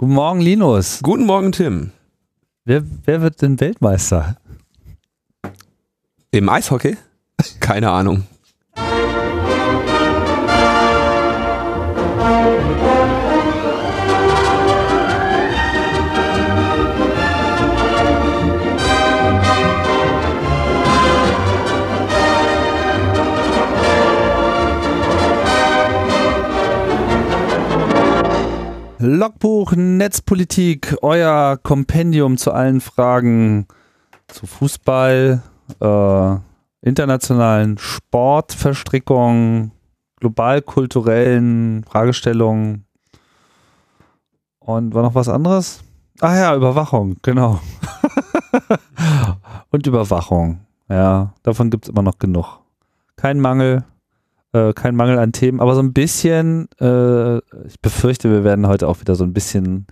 Guten Morgen, Linus. Guten Morgen, Tim. Wer, wer wird denn Weltmeister? Im Eishockey? Keine Ahnung. Logbuch Netzpolitik, euer Kompendium zu allen Fragen zu Fußball, äh, internationalen Sportverstrickungen, global-kulturellen Fragestellungen und war noch was anderes? Ach ja, Überwachung, genau. und Überwachung, ja, davon gibt es immer noch genug. Kein Mangel, äh, kein Mangel an Themen, aber so ein bisschen, äh, ich befürchte, wir werden heute auch wieder so ein bisschen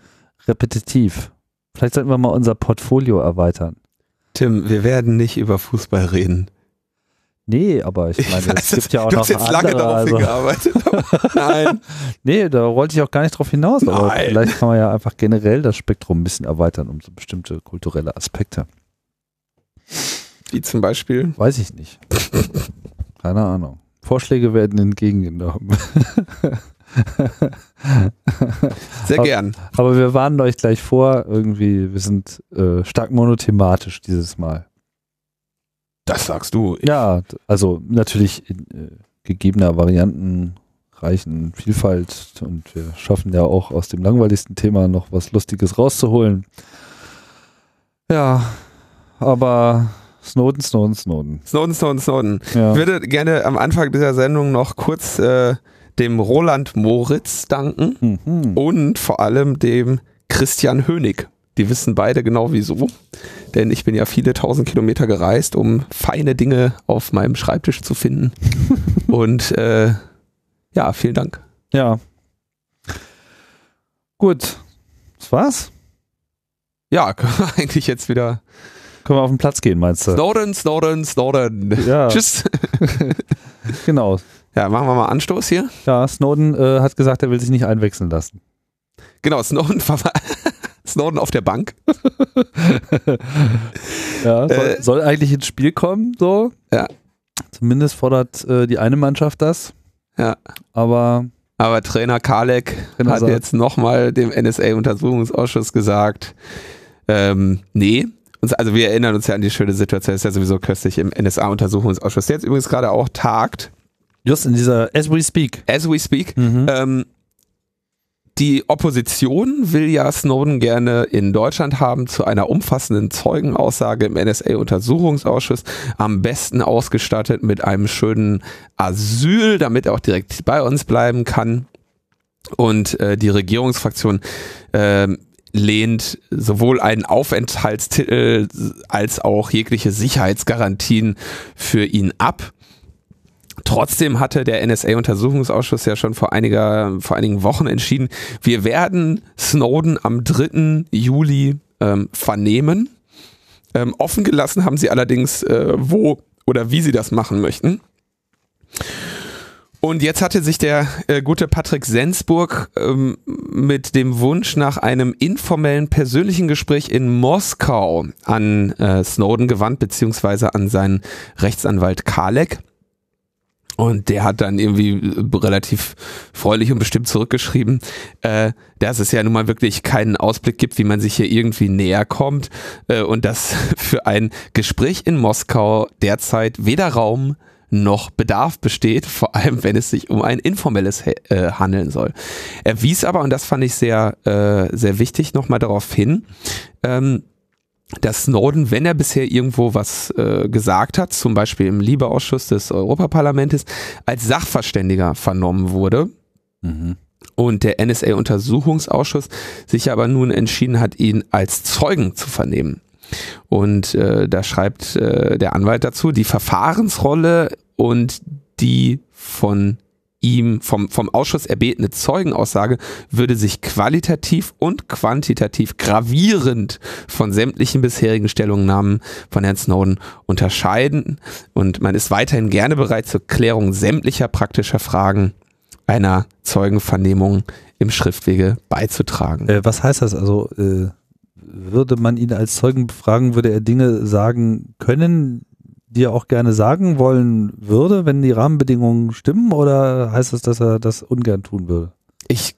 repetitiv. Vielleicht sollten wir mal unser Portfolio erweitern. Tim, wir werden nicht über Fußball reden. Nee, aber ich meine, weiß, es gibt ja auch du noch hast jetzt lange andere. darauf Also, hingearbeitet. Nein. nee, da wollte ich auch gar nicht drauf hinaus, aber Nein. vielleicht kann man ja einfach generell das Spektrum ein bisschen erweitern um so bestimmte kulturelle Aspekte. Wie zum Beispiel? Weiß ich nicht. Keine Ahnung. Vorschläge werden entgegengenommen. Sehr gern. Aber wir warnen euch gleich vor, irgendwie, wir sind äh, stark monothematisch dieses Mal. Das sagst du. Ja, d- also natürlich in äh, gegebener variantenreichen Vielfalt und wir schaffen ja auch aus dem langweiligsten Thema noch was Lustiges rauszuholen. Ja, aber Snowden, Snowden, Snowden. Snowden, Snowden, Snowden. Ja. Ich würde gerne am Anfang dieser Sendung noch kurz äh, dem Roland Moritz danken Mhm. und vor allem dem Christian Hönig. Die wissen beide genau wieso. Denn ich bin ja viele tausend Kilometer gereist, um feine Dinge auf meinem Schreibtisch zu finden. und äh, ja, vielen Dank. Ja. Gut. Das war's? Ja, können wir eigentlich jetzt wieder. Können wir auf den Platz gehen, meinst du? Snowden, Snowden, Snowden. Ja, Tschüss. genau. Ja, machen wir mal Anstoß hier. Ja, Snowden äh, hat gesagt, er will sich nicht einwechseln lassen. Genau, Snowden, Snowden auf der Bank. Ja, soll, Äh. soll eigentlich ins Spiel kommen, so. Ja. Zumindest fordert äh, die eine Mannschaft das. Ja. Aber Aber Trainer Kalek Trainer hat sagt- jetzt nochmal dem NSA-Untersuchungsausschuss gesagt, ähm, nee. Also wir erinnern uns ja an die schöne Situation, das ist ja sowieso köstlich im NSA-Untersuchungsausschuss, der jetzt übrigens gerade auch tagt, just in dieser As we speak. as we speak. Mhm. Ähm, die Opposition will ja Snowden gerne in Deutschland haben zu einer umfassenden Zeugenaussage im NSA-Untersuchungsausschuss, am besten ausgestattet mit einem schönen Asyl, damit er auch direkt bei uns bleiben kann. Und äh, die Regierungsfraktion ähm, lehnt sowohl einen Aufenthaltstitel als auch jegliche Sicherheitsgarantien für ihn ab. Trotzdem hatte der NSA-Untersuchungsausschuss ja schon vor, einiger, vor einigen Wochen entschieden, wir werden Snowden am 3. Juli ähm, vernehmen. Ähm, offen gelassen haben sie allerdings, äh, wo oder wie sie das machen möchten. Und jetzt hatte sich der äh, gute Patrick Sensburg ähm, mit dem Wunsch nach einem informellen persönlichen Gespräch in Moskau an äh, Snowden gewandt, beziehungsweise an seinen Rechtsanwalt Kalek. Und der hat dann irgendwie äh, relativ freulich und bestimmt zurückgeschrieben, äh, dass es ja nun mal wirklich keinen Ausblick gibt, wie man sich hier irgendwie näher kommt äh, und dass für ein Gespräch in Moskau derzeit weder Raum noch Bedarf besteht, vor allem wenn es sich um ein informelles äh, handeln soll. Er wies aber, und das fand ich sehr, äh, sehr wichtig, nochmal darauf hin, ähm, dass Snowden, wenn er bisher irgendwo was äh, gesagt hat, zum Beispiel im Liebeausschuss des Europaparlamentes, als Sachverständiger vernommen wurde Mhm. und der NSA-Untersuchungsausschuss sich aber nun entschieden hat, ihn als Zeugen zu vernehmen. Und äh, da schreibt äh, der Anwalt dazu, die Verfahrensrolle und die von ihm vom, vom Ausschuss erbetene Zeugenaussage würde sich qualitativ und quantitativ gravierend von sämtlichen bisherigen Stellungnahmen von Herrn Snowden unterscheiden. Und man ist weiterhin gerne bereit zur Klärung sämtlicher praktischer Fragen einer Zeugenvernehmung im Schriftwege beizutragen. Äh, was heißt das? Also äh, würde man ihn als Zeugen befragen, würde er Dinge sagen können, die er auch gerne sagen wollen würde, wenn die Rahmenbedingungen stimmen, oder heißt das, dass er das ungern tun würde? Ich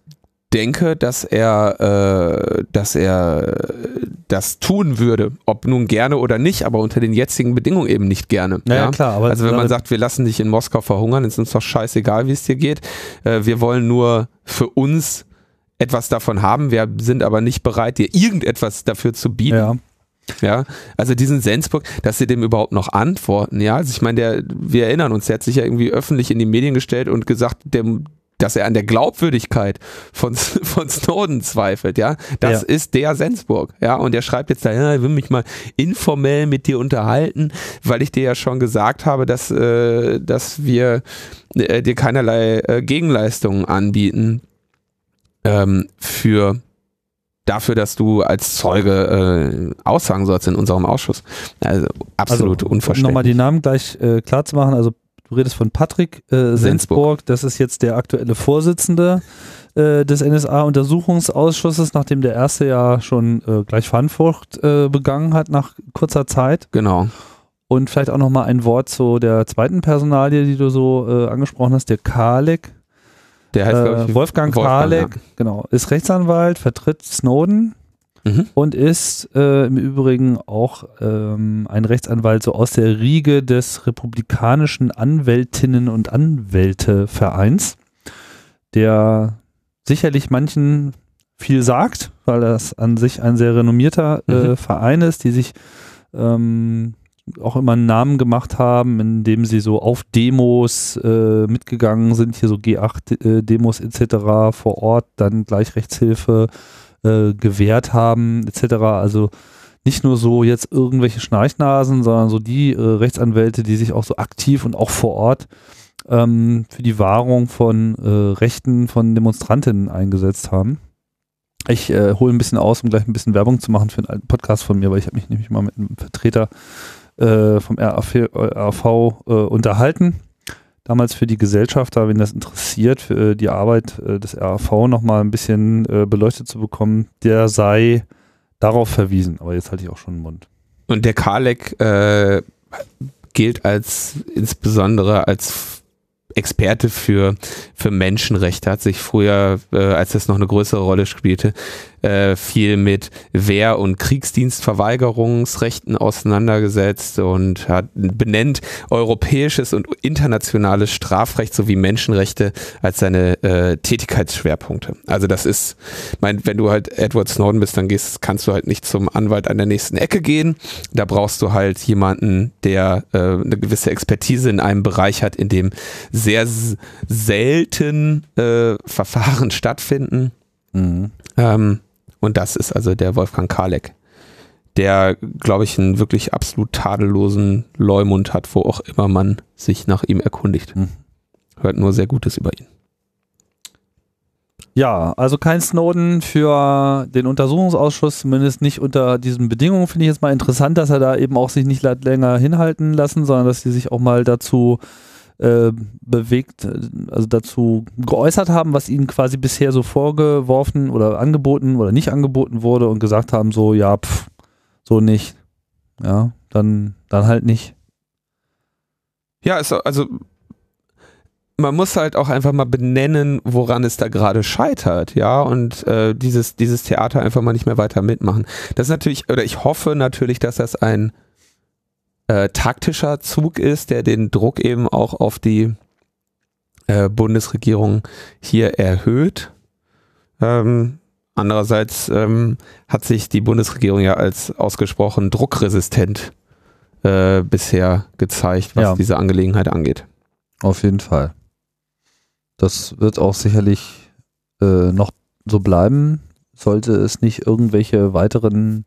denke, dass er, äh, dass er das tun würde, ob nun gerne oder nicht, aber unter den jetzigen Bedingungen eben nicht gerne. Ja, ja klar. also wenn man sagt, wir lassen dich in Moskau verhungern, ist uns doch scheißegal, wie es dir geht. Äh, wir wollen nur für uns etwas davon haben. Wir sind aber nicht bereit, dir irgendetwas dafür zu bieten. Ja. Ja, also diesen Sensburg, dass sie dem überhaupt noch antworten, ja, also ich meine, der, wir erinnern uns, der hat sich ja irgendwie öffentlich in die Medien gestellt und gesagt, der, dass er an der Glaubwürdigkeit von, von Snowden zweifelt, ja, das ja. ist der Sensburg, ja, und er schreibt jetzt da, ja, ich will mich mal informell mit dir unterhalten, weil ich dir ja schon gesagt habe, dass, äh, dass wir äh, dir keinerlei äh, Gegenleistungen anbieten ähm, für dafür, dass du als Zeuge äh, aussagen sollst in unserem Ausschuss. Also absolut also, unverständlich. Um nochmal die Namen gleich äh, klar zu machen, also du redest von Patrick äh, Sensburg, das ist jetzt der aktuelle Vorsitzende äh, des NSA-Untersuchungsausschusses, nachdem der erste ja schon äh, gleich Verantwortung äh, begangen hat nach kurzer Zeit. Genau. Und vielleicht auch nochmal ein Wort zu der zweiten Personalie, die du so äh, angesprochen hast, der Kalek. Der heißt, äh, ich, Wolfgang, Wolfgang Karlek, ja. genau, ist Rechtsanwalt, vertritt Snowden mhm. und ist äh, im Übrigen auch ähm, ein Rechtsanwalt so aus der Riege des republikanischen Anwältinnen und Anwältevereins, der sicherlich manchen viel sagt, weil das an sich ein sehr renommierter äh, mhm. Verein ist, die sich ähm, auch immer einen Namen gemacht haben, indem sie so auf Demos äh, mitgegangen sind, hier so G8-Demos äh, etc. vor Ort, dann gleich Rechtshilfe äh, gewährt haben etc. Also nicht nur so jetzt irgendwelche Schnarchnasen, sondern so die äh, Rechtsanwälte, die sich auch so aktiv und auch vor Ort ähm, für die Wahrung von äh, Rechten von Demonstrantinnen eingesetzt haben. Ich äh, hole ein bisschen aus, um gleich ein bisschen Werbung zu machen für einen alten Podcast von mir, weil ich habe mich nämlich mal mit einem Vertreter äh, vom RAV, RAV äh, unterhalten. Damals für die Gesellschafter, wenn das interessiert, für die Arbeit äh, des RAV nochmal ein bisschen äh, beleuchtet zu bekommen, der sei darauf verwiesen. Aber jetzt halte ich auch schon den Mund. Und der Kalek äh, gilt als insbesondere als Experte für, für Menschenrechte, hat sich früher, äh, als das noch eine größere Rolle spielte, äh, viel mit Wehr- und Kriegsdienstverweigerungsrechten auseinandergesetzt und hat benennt europäisches und internationales Strafrecht sowie Menschenrechte als seine äh, Tätigkeitsschwerpunkte. Also das ist, mein, wenn du halt Edward Snowden bist, dann gehst, kannst du halt nicht zum Anwalt an der nächsten Ecke gehen. Da brauchst du halt jemanden, der äh, eine gewisse Expertise in einem Bereich hat, in dem sehr selten äh, Verfahren stattfinden. Mhm. Ähm, und das ist also der Wolfgang Kalek, der, glaube ich, einen wirklich absolut tadellosen Leumund hat, wo auch immer man sich nach ihm erkundigt. Mhm. Hört nur sehr Gutes über ihn. Ja, also kein Snowden für den Untersuchungsausschuss, zumindest nicht unter diesen Bedingungen. Finde ich jetzt mal interessant, dass er da eben auch sich nicht länger hinhalten lassen, sondern dass sie sich auch mal dazu äh, bewegt, also dazu geäußert haben, was ihnen quasi bisher so vorgeworfen oder angeboten oder nicht angeboten wurde und gesagt haben, so, ja, pff, so nicht. Ja, dann, dann halt nicht. Ja, also man muss halt auch einfach mal benennen, woran es da gerade scheitert, ja, und äh, dieses, dieses Theater einfach mal nicht mehr weiter mitmachen. Das ist natürlich, oder ich hoffe natürlich, dass das ein äh, taktischer Zug ist, der den Druck eben auch auf die äh, Bundesregierung hier erhöht. Ähm, andererseits ähm, hat sich die Bundesregierung ja als ausgesprochen druckresistent äh, bisher gezeigt, was ja. diese Angelegenheit angeht. Auf jeden Fall. Das wird auch sicherlich äh, noch so bleiben, sollte es nicht irgendwelche weiteren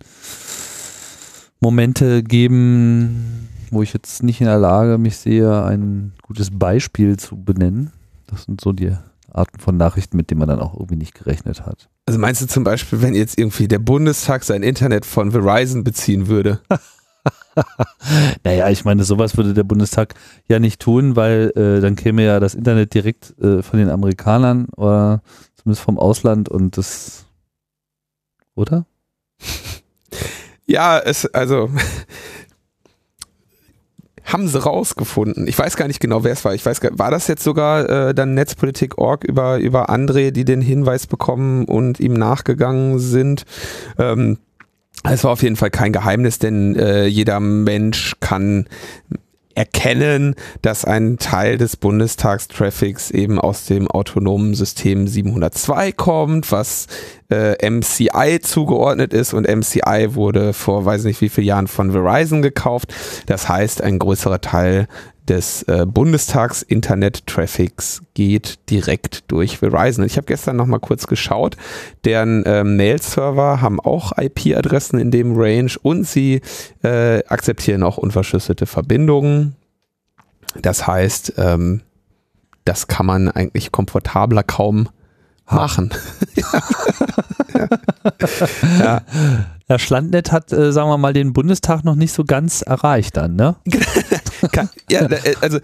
Momente geben, wo ich jetzt nicht in der Lage mich sehe, ein gutes Beispiel zu benennen. Das sind so die Arten von Nachrichten, mit denen man dann auch irgendwie nicht gerechnet hat. Also meinst du zum Beispiel, wenn jetzt irgendwie der Bundestag sein Internet von Verizon beziehen würde? naja, ich meine, sowas würde der Bundestag ja nicht tun, weil äh, dann käme ja das Internet direkt äh, von den Amerikanern, oder, Zumindest vom Ausland und das, oder? Ja, es, also, haben sie rausgefunden. Ich weiß gar nicht genau, wer es war. Ich weiß gar, war das jetzt sogar äh, dann Netzpolitik.org über, über André, die den Hinweis bekommen und ihm nachgegangen sind? Ähm, es war auf jeden Fall kein Geheimnis, denn äh, jeder Mensch kann erkennen, dass ein Teil des Bundestagstraffics eben aus dem autonomen System 702 kommt, was äh, MCI zugeordnet ist und MCI wurde vor weiß nicht wie vielen Jahren von Verizon gekauft. Das heißt, ein größerer Teil des äh, Bundestags Internet-Traffics geht direkt durch Verizon. Ich habe gestern noch mal kurz geschaut, deren äh, Mail-Server haben auch IP-Adressen in dem Range und sie äh, akzeptieren auch unverschlüsselte Verbindungen. Das heißt, ähm, das kann man eigentlich komfortabler kaum machen. ja. ja. ja. Schlandnet hat, äh, sagen wir mal, den Bundestag noch nicht so ganz erreicht dann, ne? ja, äh, also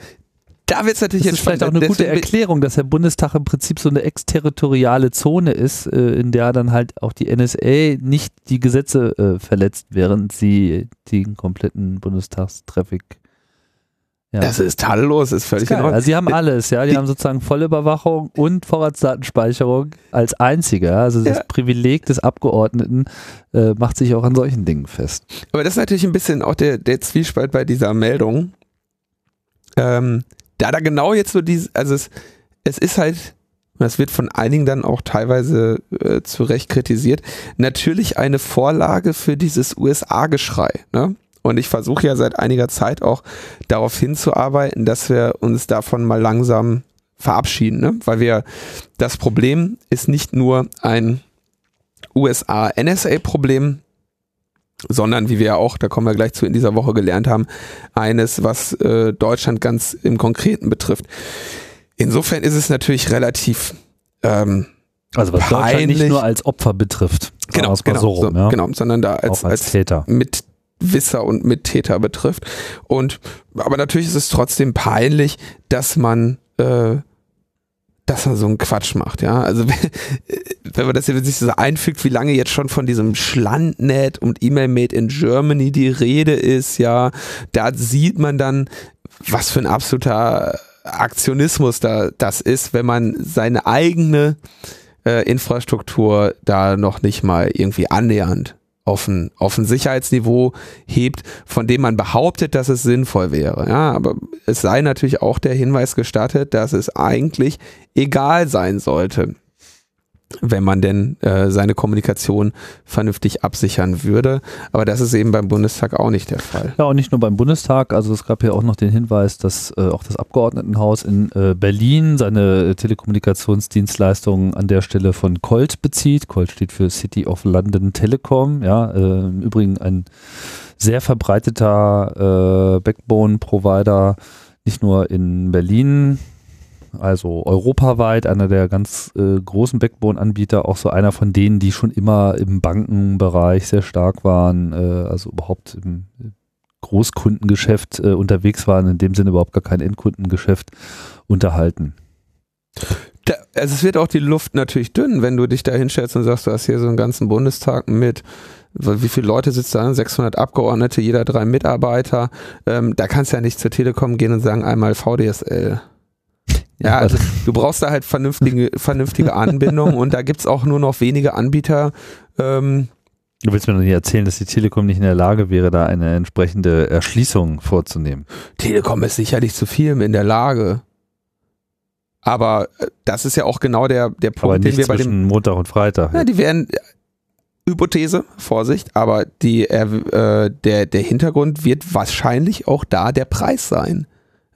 da wird es natürlich das jetzt ist vielleicht auch eine gute Erklärung, dass der Bundestag im Prinzip so eine exterritoriale Zone ist, äh, in der dann halt auch die NSA nicht die Gesetze äh, verletzt, während sie den kompletten Bundestagstraffic ja. Das ist tadellos, ist völlig ist Also sie haben alles, ja. Die, die haben sozusagen Vollüberwachung und Vorratsdatenspeicherung als einziger. Also das ja. Privileg des Abgeordneten äh, macht sich auch an solchen Dingen fest. Aber das ist natürlich ein bisschen auch der, der Zwiespalt bei dieser Meldung. Ähm, da da genau jetzt so diese, also es, es ist halt, das wird von einigen dann auch teilweise äh, zu Recht kritisiert, natürlich eine Vorlage für dieses USA-Geschrei. Ne? Und ich versuche ja seit einiger Zeit auch darauf hinzuarbeiten, dass wir uns davon mal langsam verabschieden, ne? weil wir das Problem ist nicht nur ein USA-NSA-Problem, sondern wie wir ja auch, da kommen wir gleich zu in dieser Woche gelernt haben, eines, was äh, Deutschland ganz im Konkreten betrifft. Insofern ist es natürlich relativ ähm, also was peinlich. Deutschland nicht nur als Opfer betrifft, genau, genau, so rum, ja? genau, sondern da als, als, als Täter. mit Wisser und Mittäter betrifft. Und aber natürlich ist es trotzdem peinlich, dass man äh, dass man so einen Quatsch macht, ja. Also wenn man das jetzt sich so einfügt, wie lange jetzt schon von diesem Schlandnet und E-Mail Made in Germany die Rede ist, ja, da sieht man dann, was für ein absoluter Aktionismus da das ist, wenn man seine eigene äh, Infrastruktur da noch nicht mal irgendwie annähernd auf ein, auf ein Sicherheitsniveau hebt, von dem man behauptet, dass es sinnvoll wäre. Ja, aber es sei natürlich auch der Hinweis gestattet, dass es eigentlich egal sein sollte, wenn man denn äh, seine Kommunikation vernünftig absichern würde. Aber das ist eben beim Bundestag auch nicht der Fall. Ja, und nicht nur beim Bundestag. Also es gab ja auch noch den Hinweis, dass äh, auch das Abgeordnetenhaus in äh, Berlin seine Telekommunikationsdienstleistungen an der Stelle von Colt bezieht. Colt steht für City of London Telecom. Ja, äh, im Übrigen ein sehr verbreiteter äh, Backbone-Provider, nicht nur in Berlin, also europaweit einer der ganz äh, großen Backbone-Anbieter, auch so einer von denen, die schon immer im Bankenbereich sehr stark waren, äh, also überhaupt im Großkundengeschäft äh, unterwegs waren, in dem Sinne überhaupt gar kein Endkundengeschäft unterhalten. Da, also es wird auch die Luft natürlich dünn, wenn du dich da hinstellst und sagst, du hast hier so einen ganzen Bundestag mit wie viele Leute sitzen da? 600 Abgeordnete, jeder drei Mitarbeiter. Ähm, da kannst du ja nicht zur Telekom gehen und sagen einmal VDSL. Ja, also du brauchst da halt vernünftige, vernünftige Anbindung und da gibt's auch nur noch wenige Anbieter. Ähm, du willst mir noch nicht erzählen, dass die Telekom nicht in der Lage wäre, da eine entsprechende Erschließung vorzunehmen. Telekom ist sicherlich zu viel in der Lage. Aber äh, das ist ja auch genau der, der Punkt, den wir bei dem Montag und Freitag. Ja, die werden Hypothese, Vorsicht, aber die, äh, der, der Hintergrund wird wahrscheinlich auch da der Preis sein.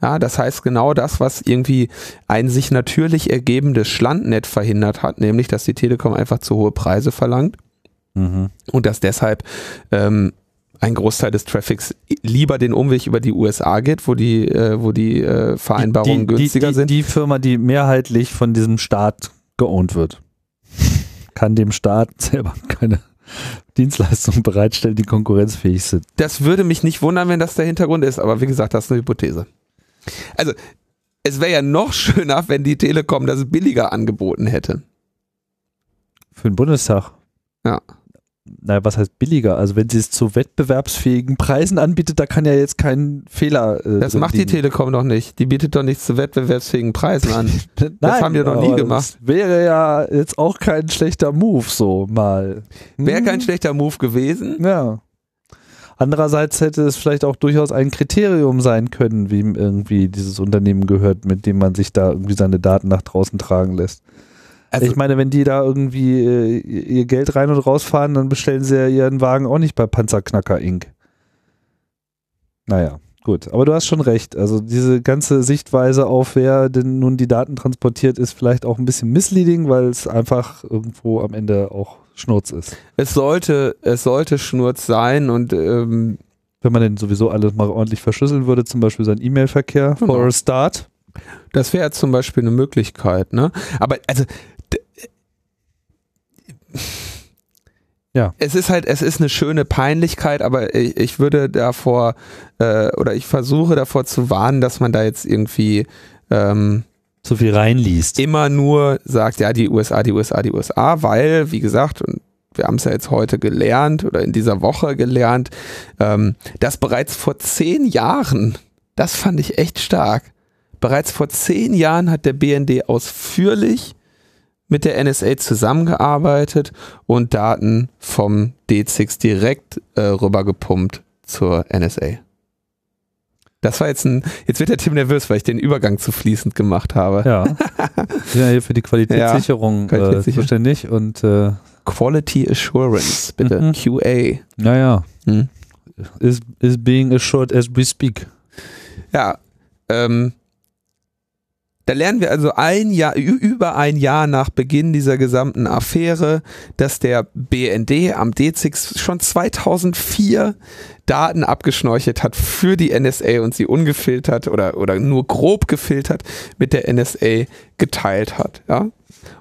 Ja, das heißt genau das, was irgendwie ein sich natürlich ergebendes Schlandnet verhindert hat, nämlich dass die Telekom einfach zu hohe Preise verlangt mhm. und dass deshalb ähm, ein Großteil des Traffics lieber den Umweg über die USA geht, wo die, äh, wo die äh, Vereinbarungen die, die, günstiger die, sind. Die Firma, die mehrheitlich von diesem Staat geohnt wird, kann dem Staat selber keine Dienstleistungen bereitstellen, die konkurrenzfähig sind. Das würde mich nicht wundern, wenn das der Hintergrund ist, aber wie gesagt, das ist eine Hypothese. Also, es wäre ja noch schöner, wenn die Telekom das billiger angeboten hätte. Für den Bundestag. Ja. Naja, was heißt billiger? Also wenn sie es zu wettbewerbsfähigen Preisen anbietet, da kann ja jetzt kein Fehler. Äh, das macht liegen. die Telekom doch nicht. Die bietet doch nichts zu wettbewerbsfähigen Preisen an. das Nein, haben wir doch nie gemacht. wäre ja jetzt auch kein schlechter Move, so mal. Hm? Wäre kein schlechter Move gewesen. Ja. Andererseits hätte es vielleicht auch durchaus ein Kriterium sein können, wem irgendwie dieses Unternehmen gehört, mit dem man sich da irgendwie seine Daten nach draußen tragen lässt. Also ich meine, wenn die da irgendwie äh, ihr Geld rein und rausfahren, dann bestellen sie ja ihren Wagen auch nicht bei Panzerknacker Inc. Naja, gut. Aber du hast schon recht. Also diese ganze Sichtweise auf, wer denn nun die Daten transportiert, ist vielleicht auch ein bisschen misleading, weil es einfach irgendwo am Ende auch Schnurz ist. Es sollte, es sollte Schnurz sein und ähm wenn man denn sowieso alles mal ordentlich verschlüsseln würde, zum Beispiel sein E-Mail-Verkehr, genau. for a start. Das wäre zum Beispiel eine Möglichkeit, ne? Aber also ja. Es ist halt, es ist eine schöne Peinlichkeit, aber ich, ich würde davor äh, oder ich versuche davor zu warnen, dass man da jetzt irgendwie ähm, so viel reinliest. Immer nur sagt, ja, die USA, die USA, die USA, weil, wie gesagt, und wir haben es ja jetzt heute gelernt oder in dieser Woche gelernt, ähm, dass bereits vor zehn Jahren, das fand ich echt stark, bereits vor zehn Jahren hat der BND ausführlich mit der NSA zusammengearbeitet und Daten vom D6 direkt äh, rübergepumpt zur NSA. Das war jetzt ein, jetzt wird der Tim nervös, weil ich den Übergang zu fließend gemacht habe. Ja. Ich bin ja hier für die Qualitätssicherung, ja, Qualitätssicherung. Äh, zuständig und äh Quality Assurance, bitte. Mhm. QA. Naja. Hm? Is, is being assured as we speak. Ja. Ähm, da lernen wir also ein Jahr, über ein Jahr nach Beginn dieser gesamten Affäre, dass der BND am D6 schon 2004 Daten abgeschnorchelt hat für die NSA und sie ungefiltert oder, oder nur grob gefiltert mit der NSA geteilt hat. Ja?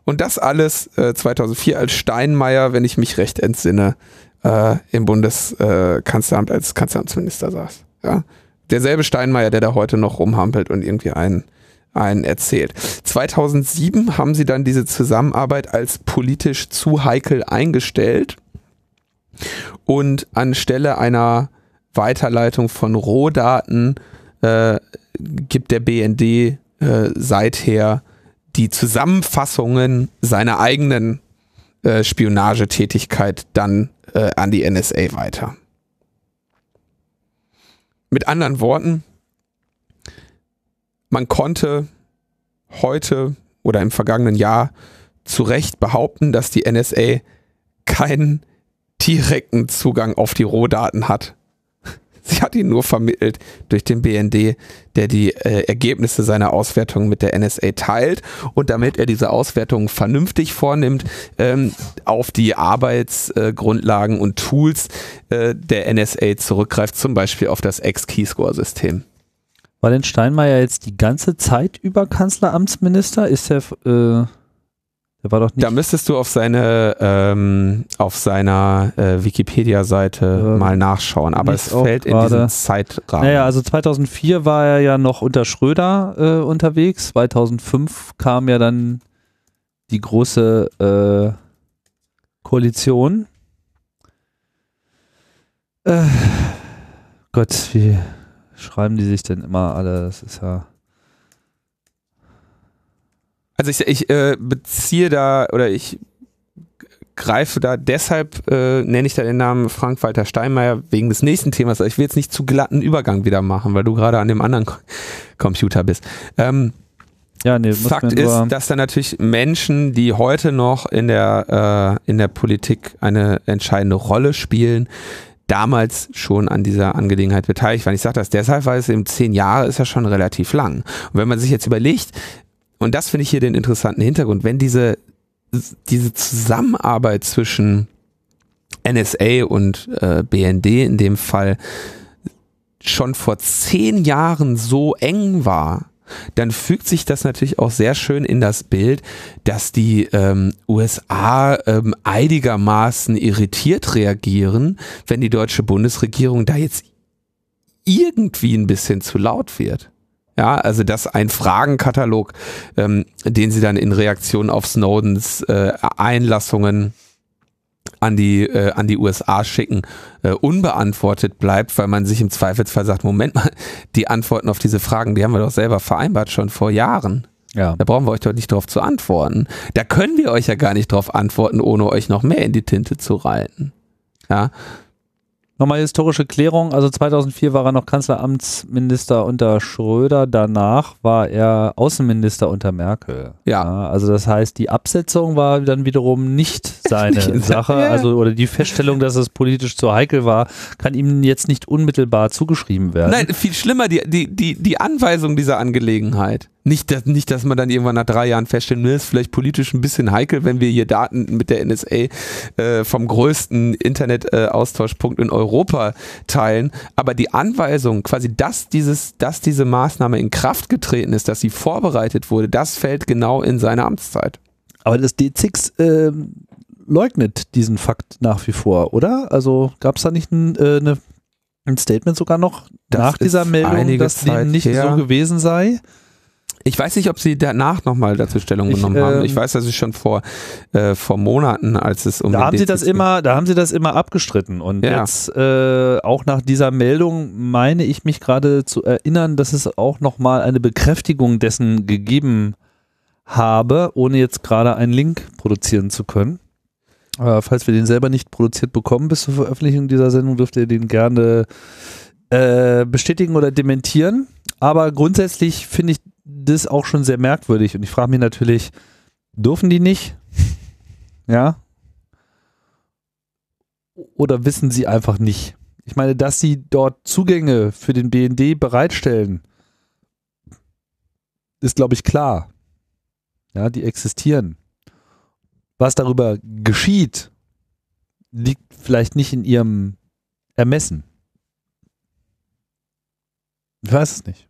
Und das alles äh, 2004 als Steinmeier, wenn ich mich recht entsinne, äh, im Bundeskanzleramt als Kanzleramtsminister saß. Ja? Derselbe Steinmeier, der da heute noch rumhampelt und irgendwie einen einen erzählt. 2007 haben sie dann diese Zusammenarbeit als politisch zu heikel eingestellt und anstelle einer Weiterleitung von Rohdaten äh, gibt der BND äh, seither die Zusammenfassungen seiner eigenen äh, Spionagetätigkeit dann äh, an die NSA weiter. Mit anderen Worten, man konnte heute oder im vergangenen Jahr zu Recht behaupten, dass die NSA keinen direkten Zugang auf die Rohdaten hat. Sie hat ihn nur vermittelt durch den BND, der die äh, Ergebnisse seiner Auswertung mit der NSA teilt und damit er diese Auswertungen vernünftig vornimmt, ähm, auf die Arbeitsgrundlagen äh, und Tools äh, der NSA zurückgreift, zum Beispiel auf das X-Keyscore-System. War denn Steinmeier jetzt die ganze Zeit über Kanzleramtsminister? Ist er, äh, der war doch nicht. Da müsstest du auf seine, ähm, auf seiner äh, Wikipedia-Seite äh, mal nachschauen, aber es fällt in diesen Zeitrahmen. Naja, also 2004 war er ja noch unter Schröder äh, unterwegs. 2005 kam ja dann die große äh, Koalition. Äh, Gott, wie schreiben die sich denn immer alle? Das ist ja. Also ich, ich äh, beziehe da oder ich greife da deshalb, äh, nenne ich da den Namen Frank-Walter Steinmeier wegen des nächsten Themas. Ich will jetzt nicht zu glatten Übergang wieder machen, weil du gerade an dem anderen Computer bist. Ähm, ja, nee, Fakt ist, dass da natürlich Menschen, die heute noch in der, äh, in der Politik eine entscheidende Rolle spielen, damals schon an dieser Angelegenheit beteiligt waren. Ich sage das deshalb, weil es eben zehn Jahre ist ja schon relativ lang. Und wenn man sich jetzt überlegt, und das finde ich hier den interessanten Hintergrund, wenn diese, diese Zusammenarbeit zwischen NSA und äh, BND in dem Fall schon vor zehn Jahren so eng war, dann fügt sich das natürlich auch sehr schön in das Bild, dass die ähm, USA ähm, einigermaßen irritiert reagieren, wenn die deutsche Bundesregierung da jetzt irgendwie ein bisschen zu laut wird. Ja, also das ein Fragenkatalog, ähm, den sie dann in Reaktion auf Snowdens äh, Einlassungen an die, äh, an die USA schicken, äh, unbeantwortet bleibt, weil man sich im Zweifelsfall sagt, Moment mal, die Antworten auf diese Fragen, die haben wir doch selber vereinbart schon vor Jahren. Ja. Da brauchen wir euch doch nicht drauf zu antworten. Da können wir euch ja gar nicht drauf antworten, ohne euch noch mehr in die Tinte zu reiten. Ja, Nochmal historische Klärung. Also 2004 war er noch Kanzleramtsminister unter Schröder. Danach war er Außenminister unter Merkel. Ja. also das heißt, die Absetzung war dann wiederum nicht seine Nicht Sache. ja. Also oder die Feststellung, dass es politisch zu heikel war, kann ihm jetzt nicht unmittelbar zugeschrieben werden. Nein, viel schlimmer, die, die, die, die Anweisung dieser Angelegenheit. Nicht dass, nicht, dass man dann irgendwann nach drei Jahren feststellt, ne, ist vielleicht politisch ein bisschen heikel, wenn wir hier Daten mit der NSA äh, vom größten Internet-Austauschpunkt in Europa teilen. Aber die Anweisung, quasi, dass, dieses, dass diese Maßnahme in Kraft getreten ist, dass sie vorbereitet wurde, das fällt genau in seine Amtszeit. Aber das D6 ähm, leugnet diesen Fakt nach wie vor, oder? Also gab es da nicht ein, äh, eine, ein Statement sogar noch Das nach dieser Meldung, dass dem nicht her. so gewesen sei? Ich weiß nicht, ob sie danach nochmal dazu Stellung Ich, genommen haben. ähm, Ich weiß, dass sie schon vor, äh, vor Monaten, als es um Da haben sie das ging. immer, da haben sie das immer abgestritten und Ja. jetzt äh, auch nach dieser Meldung meine ich mich gerade zu erinnern, dass es auch noch mal eine Bekräftigung dessen gegeben habe, ohne jetzt gerade einen Link produzieren zu können. Äh, falls wir den selber nicht produziert bekommen bis zur Veröffentlichung dieser Sendung, dürft ihr den gerne äh, bestätigen oder dementieren. Aber grundsätzlich finde ich das auch schon sehr merkwürdig und ich frage mich natürlich, dürfen die nicht? Ja, oder wissen sie einfach nicht? Ich meine, dass sie dort Zugänge für den BND bereitstellen, ist, glaube ich, klar. Ja, die existieren. Was darüber geschieht, liegt vielleicht nicht in ihrem Ermessen. Ich weiß es nicht.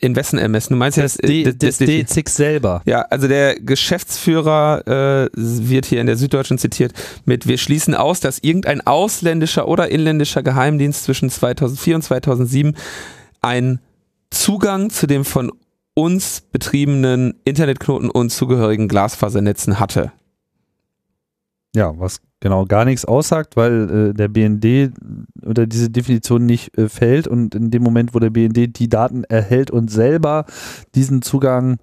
In wessen Ermessen? Du meinst Das, jetzt D, äh, das D6 selber. Ja, also der Geschäftsführer äh, wird hier in der Süddeutschen zitiert mit Wir schließen aus, dass irgendein ausländischer oder inländischer Geheimdienst zwischen 2004 und 2007 einen Zugang zu dem von uns betriebenen Internetknoten und zugehörigen Glasfasernetzen hatte. Ja, was genau gar nichts aussagt, weil äh, der BND unter diese Definition nicht äh, fällt und in dem Moment, wo der BND die Daten erhält und selber diesen Zugang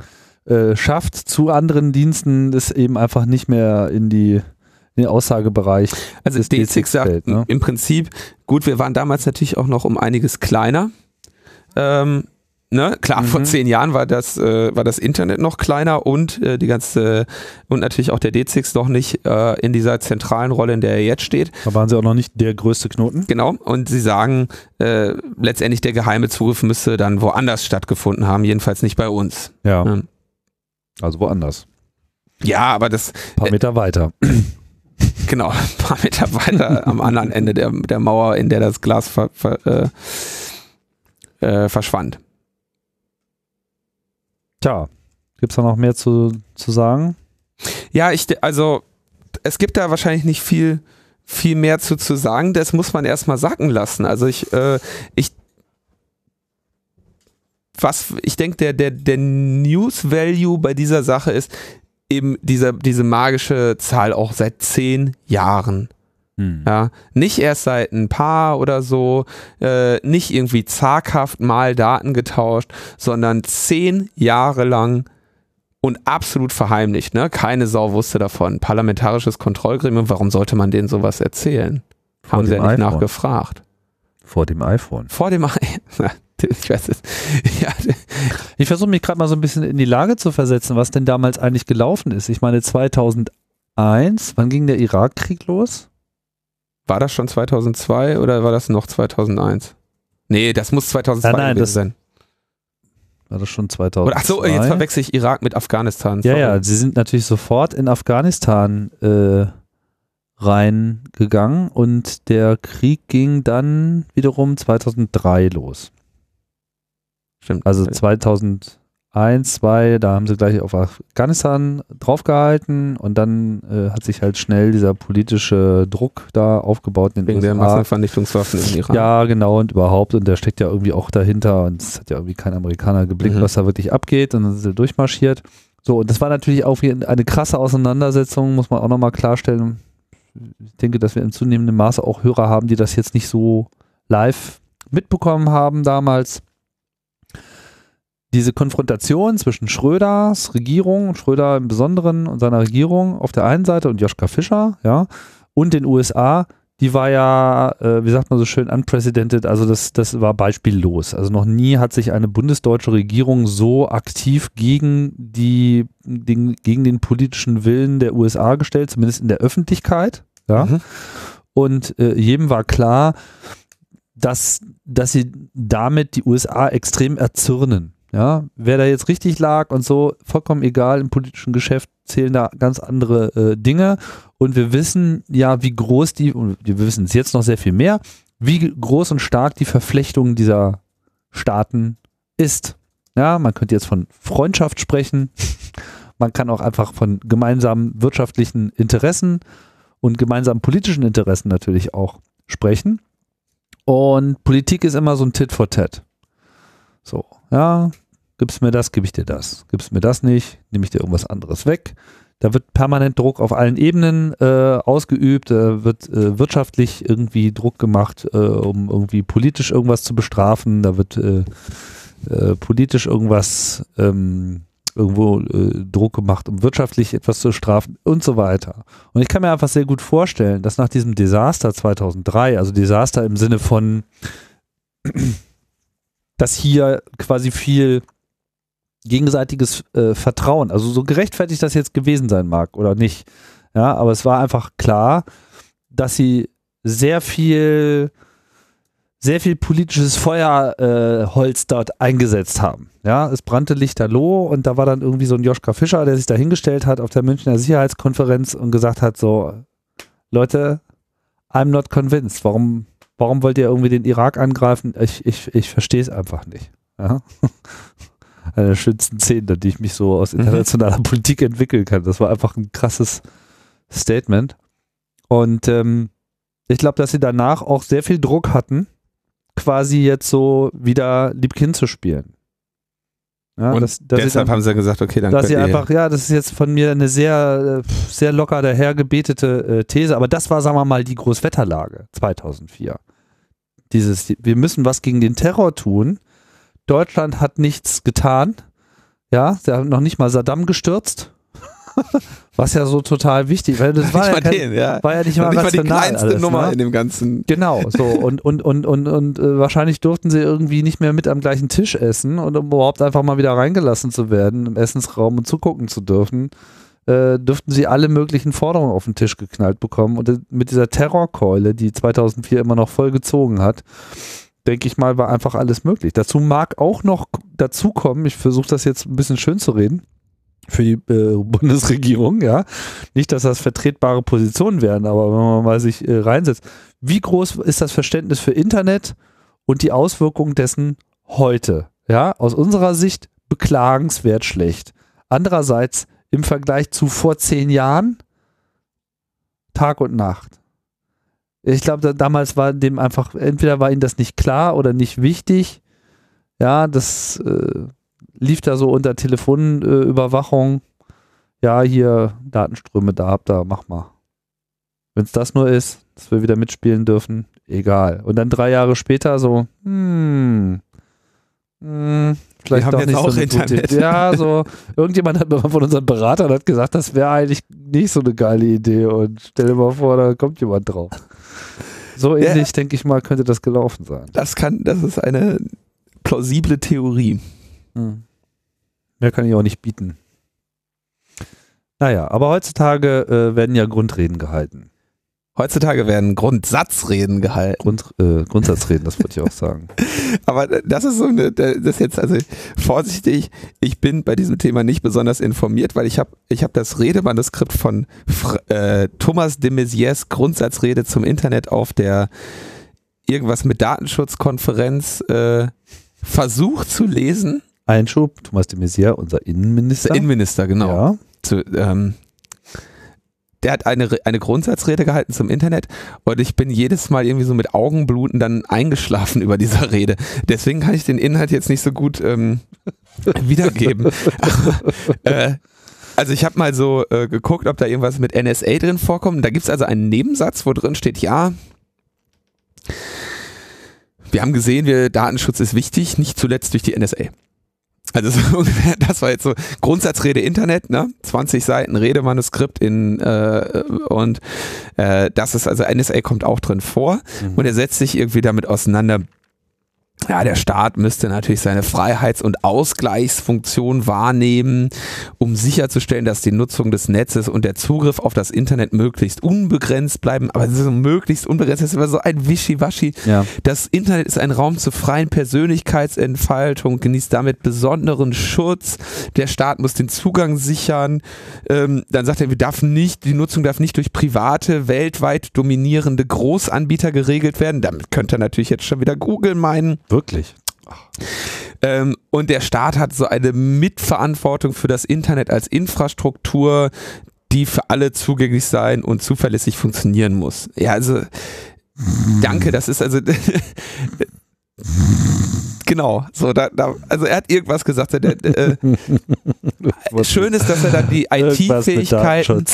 äh, schafft zu anderen Diensten, ist eben einfach nicht mehr in die in den Aussagebereich. Also des D6 D6 sagt fällt, ne? im Prinzip, gut, wir waren damals natürlich auch noch um einiges kleiner. Ähm, ne? Klar, vor Mhm. zehn Jahren war das, äh, war das Internet noch kleiner und äh, die ganze und natürlich auch der D6 noch nicht äh, in dieser zentralen Rolle, in der er jetzt steht. Da waren sie auch noch nicht der größte Knoten. Genau. Und sie sagen, äh, letztendlich der geheime Zugriff müsste dann woanders stattgefunden haben, jedenfalls nicht bei uns. Ja, Ähm, also woanders. ja, aber das, Ein paar Äh, Meter weiter. genau, ein paar Meter weiter am anderen Ende der, der Mauer, in der das Glas ver, ver, äh, äh, verschwand. Tja, gibt es da noch mehr zu, zu sagen? Ja, ich, also es gibt da wahrscheinlich nicht viel, viel mehr zu, zu sagen. Das muss man erstmal sacken lassen. Also ich, äh, ich, was, ich denke, der, der, der News Value bei dieser Sache ist eben dieser, diese magische Zahl auch seit zehn Jahren. Hm. Ja, nicht erst seit ein paar oder so, äh, nicht irgendwie zaghaft mal Daten getauscht, sondern zehn Jahre lang und absolut verheimlicht. Ne? Keine Sau wusste davon. Parlamentarisches Kontrollgremium, warum sollte man denen sowas erzählen? Vor Haben sie ja nicht iPhone. nachgefragt. Vor dem iPhone. Vor dem, I- ich weiß es. Ja, Ich versuche mich gerade mal so ein bisschen in die Lage zu versetzen, was denn damals eigentlich gelaufen ist. Ich meine 2001, wann ging der Irakkrieg los? War das schon 2002 oder war das noch 2001? Nee, das muss 2002 Nein, nein, gewesen das- sein. War das schon 2002? Oder, ach so, jetzt verwechsel ich Irak mit Afghanistan. Ja, sorry. ja, sie sind natürlich sofort in Afghanistan äh, reingegangen und der Krieg ging dann wiederum 2003 los. Stimmt. Also 2001 eins, zwei, da haben sie gleich auf Afghanistan draufgehalten und dann äh, hat sich halt schnell dieser politische Druck da aufgebaut in den Wegen USA. der Massenvernichtungswaffen im Iran. Ja, genau und überhaupt und der steckt ja irgendwie auch dahinter und es hat ja irgendwie kein Amerikaner geblickt, mhm. was da wirklich abgeht und dann sind sie durchmarschiert. So, und das war natürlich auch eine krasse Auseinandersetzung, muss man auch nochmal klarstellen. Ich denke, dass wir in zunehmendem Maße auch Hörer haben, die das jetzt nicht so live mitbekommen haben damals diese Konfrontation zwischen Schröders Regierung, Schröder im Besonderen und seiner Regierung auf der einen Seite und Joschka Fischer, ja, und den USA, die war ja, äh, wie sagt man so schön, unprecedented, also das, das war beispiellos. Also noch nie hat sich eine bundesdeutsche Regierung so aktiv gegen die, den, gegen den politischen Willen der USA gestellt, zumindest in der Öffentlichkeit, ja. Mhm. Und äh, jedem war klar, dass, dass sie damit die USA extrem erzürnen. Ja, wer da jetzt richtig lag und so, vollkommen egal, im politischen Geschäft zählen da ganz andere äh, Dinge. Und wir wissen ja, wie groß die, und wir wissen es jetzt noch sehr viel mehr, wie groß und stark die Verflechtung dieser Staaten ist. Ja, man könnte jetzt von Freundschaft sprechen. Man kann auch einfach von gemeinsamen wirtschaftlichen Interessen und gemeinsamen politischen Interessen natürlich auch sprechen. Und Politik ist immer so ein Tit for Tat. So, ja, gibst mir das, gebe ich dir das. Gibst mir das nicht, nehme ich dir irgendwas anderes weg. Da wird permanent Druck auf allen Ebenen äh, ausgeübt, da wird äh, wirtschaftlich irgendwie Druck gemacht, äh, um irgendwie politisch irgendwas zu bestrafen, da wird äh, äh, politisch irgendwas ähm, irgendwo äh, Druck gemacht, um wirtschaftlich etwas zu strafen und so weiter. Und ich kann mir einfach sehr gut vorstellen, dass nach diesem Desaster 2003, also Desaster im Sinne von, dass hier quasi viel gegenseitiges äh, Vertrauen. Also so gerechtfertigt das jetzt gewesen sein mag oder nicht. Ja, aber es war einfach klar, dass sie sehr viel, sehr viel politisches Feuerholz äh, dort eingesetzt haben. Ja, es brannte lichterloh und da war dann irgendwie so ein Joschka Fischer, der sich da hingestellt hat auf der Münchner Sicherheitskonferenz und gesagt hat so, Leute, I'm not convinced. Warum, warum wollt ihr irgendwie den Irak angreifen? Ich, ich, ich verstehe es einfach nicht. Ja? einer der schönsten Szenen, die ich mich so aus mhm. internationaler mhm. Politik entwickeln kann. Das war einfach ein krasses Statement. Und ähm, ich glaube, dass sie danach auch sehr viel Druck hatten, quasi jetzt so wieder Liebkind zu spielen. Ja, und dass, dass deshalb dann, haben sie gesagt, okay, dann dass sie einfach, ja, das ist jetzt von mir eine sehr, äh, sehr locker dahergebetete äh, These, aber das war, sagen wir mal, die Großwetterlage 2004. Dieses, wir müssen was gegen den Terror tun, Deutschland hat nichts getan. Ja, sie haben noch nicht mal Saddam gestürzt. Was ja so total wichtig, weil das war, ja, kein, den, ja. war ja nicht mal, nicht mal die kleinste alles, Nummer ne? in dem ganzen. Genau, so und und und und und äh, wahrscheinlich durften sie irgendwie nicht mehr mit am gleichen Tisch essen und um überhaupt einfach mal wieder reingelassen zu werden im Essensraum und zugucken zu dürfen, äh, dürften sie alle möglichen Forderungen auf den Tisch geknallt bekommen und äh, mit dieser Terrorkeule, die 2004 immer noch voll gezogen hat, denke ich mal, war einfach alles möglich. Dazu mag auch noch dazukommen, ich versuche das jetzt ein bisschen schön zu reden, für die äh, Bundesregierung, ja. Nicht, dass das vertretbare Positionen wären, aber wenn man mal sich äh, reinsetzt, wie groß ist das Verständnis für Internet und die Auswirkungen dessen heute? Ja, aus unserer Sicht beklagenswert schlecht. Andererseits im Vergleich zu vor zehn Jahren Tag und Nacht. Ich glaube, da, damals war dem einfach, entweder war ihnen das nicht klar oder nicht wichtig. Ja, das äh, lief da so unter Telefonüberwachung. Äh, ja, hier Datenströme da habt ihr, mach mal. Wenn es das nur ist, dass wir wieder mitspielen dürfen, egal. Und dann drei Jahre später so, hm, hm vielleicht wir haben nicht auch so Internet. Ja, so irgendjemand hat von unseren Beratern hat gesagt, das wäre eigentlich nicht so eine geile Idee und stell dir mal vor, da kommt jemand drauf. So ähnlich, ja, denke ich mal, könnte das gelaufen sein. Das kann, das ist eine plausible Theorie. Hm. Mehr kann ich auch nicht bieten. Naja, aber heutzutage äh, werden ja Grundreden gehalten. Heutzutage werden Grundsatzreden gehalten. Grund, äh, Grundsatzreden, das würde ich auch sagen. Aber das ist so eine, das ist jetzt, also vorsichtig, ich bin bei diesem Thema nicht besonders informiert, weil ich habe ich hab das Redemanuskript von äh, Thomas de Maizières Grundsatzrede zum Internet auf der irgendwas mit Datenschutzkonferenz äh, versucht zu lesen Einschub, Thomas de Maizière, unser Innenminister. Der Innenminister, genau. Ja. Zu, ähm, der hat eine, eine Grundsatzrede gehalten zum Internet und ich bin jedes Mal irgendwie so mit Augenbluten dann eingeschlafen über dieser Rede. Deswegen kann ich den Inhalt jetzt nicht so gut ähm, wiedergeben. äh, also ich habe mal so äh, geguckt, ob da irgendwas mit NSA drin vorkommt. Da gibt es also einen Nebensatz, wo drin steht, ja, wir haben gesehen, wir, Datenschutz ist wichtig, nicht zuletzt durch die NSA. Also so ungefähr, das war jetzt so Grundsatzrede Internet, ne? 20 Seiten Redemanuskript in äh, und äh, das ist also NSA kommt auch drin vor mhm. und er setzt sich irgendwie damit auseinander, ja, der Staat müsste natürlich seine Freiheits- und Ausgleichsfunktion wahrnehmen, um sicherzustellen, dass die Nutzung des Netzes und der Zugriff auf das Internet möglichst unbegrenzt bleiben. Aber so möglichst unbegrenzt das ist immer so ein Wischiwaschi. Ja. Das Internet ist ein Raum zur freien Persönlichkeitsentfaltung, genießt damit besonderen Schutz. Der Staat muss den Zugang sichern. Ähm, dann sagt er, wir darf nicht, die Nutzung darf nicht durch private, weltweit dominierende Großanbieter geregelt werden. Damit könnte er natürlich jetzt schon wieder Google meinen. Wirklich? Ähm, und der Staat hat so eine Mitverantwortung für das Internet als Infrastruktur, die für alle zugänglich sein und zuverlässig funktionieren muss. Ja, also danke, das ist also genau, so da, da, also er hat irgendwas gesagt. Der, der, äh, schön ist, dass er dann die IT-Fähigkeiten und,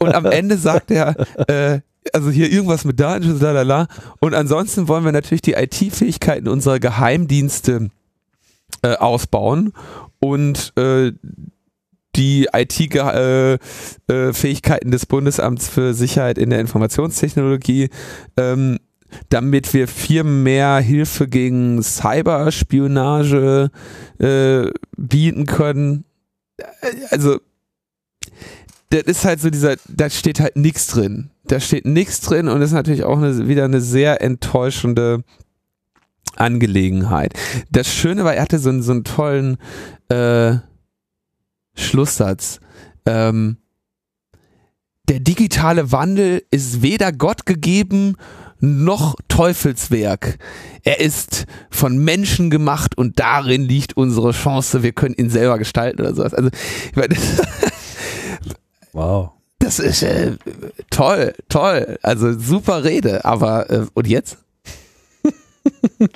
und, am Ende sagt er, äh, also hier irgendwas mit Datenschutz, lalala. Und ansonsten wollen wir natürlich die IT-Fähigkeiten unserer Geheimdienste äh, ausbauen und äh, die IT-Fähigkeiten äh, des Bundesamts für Sicherheit in der Informationstechnologie, ähm, damit wir viel mehr Hilfe gegen Cyberspionage äh, bieten können. Also das ist halt so dieser, da steht halt nichts drin. Da steht nichts drin und ist natürlich auch eine, wieder eine sehr enttäuschende Angelegenheit. Das Schöne war, er hatte so einen, so einen tollen äh, Schlusssatz. Ähm, der digitale Wandel ist weder Gott gegeben noch Teufelswerk. Er ist von Menschen gemacht und darin liegt unsere Chance. Wir können ihn selber gestalten oder sowas. Also, ich meine, Wow. Das ist äh, toll, toll. Also super Rede, aber äh, und jetzt?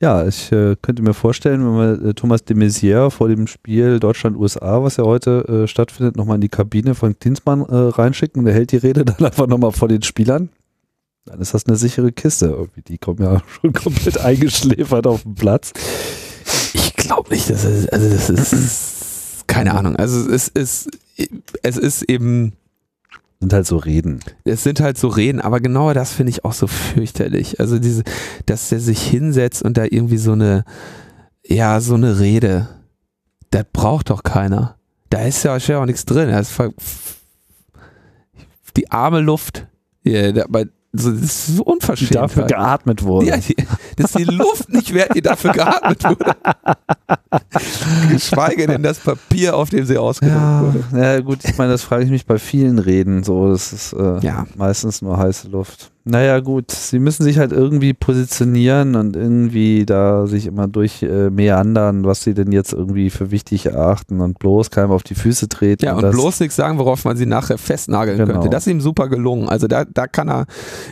ja, ich äh, könnte mir vorstellen, wenn wir äh, Thomas de Maizière vor dem Spiel Deutschland-USA, was ja heute äh, stattfindet, nochmal in die Kabine von Klinsmann äh, reinschicken. Der hält die Rede dann einfach nochmal vor den Spielern. Dann ist das eine sichere Kiste. Irgendwie. Die kommen ja schon komplett eingeschläfert auf den Platz. Ich glaube nicht, dass es, also das ist keine Ahnung. Also es ist, es ist eben. Sind halt so Reden. Es sind halt so Reden, aber genau das finde ich auch so fürchterlich. Also diese, dass der sich hinsetzt und da irgendwie so eine, ja, so eine Rede. Das braucht doch keiner. Da ist ja auch nichts drin. Die arme Luft. Ja, da, so, das ist so unverschämt. Die dafür geatmet wurde. Ja, die, dass die Luft nicht wert, die dafür geatmet wurde. Geschweige denn das Papier, auf dem sie ausgedruckt ja, wurde. Ja, gut, ich meine, das frage ich mich bei vielen Reden so. Das ist äh, ja. meistens nur heiße Luft. Naja, gut, sie müssen sich halt irgendwie positionieren und irgendwie da sich immer durch äh, meandern, was sie denn jetzt irgendwie für wichtig erachten und bloß keinem auf die Füße treten. Ja, und, und bloß nichts sagen, worauf man sie nachher festnageln genau. könnte. Das ist ihm super gelungen. Also da, da kann er,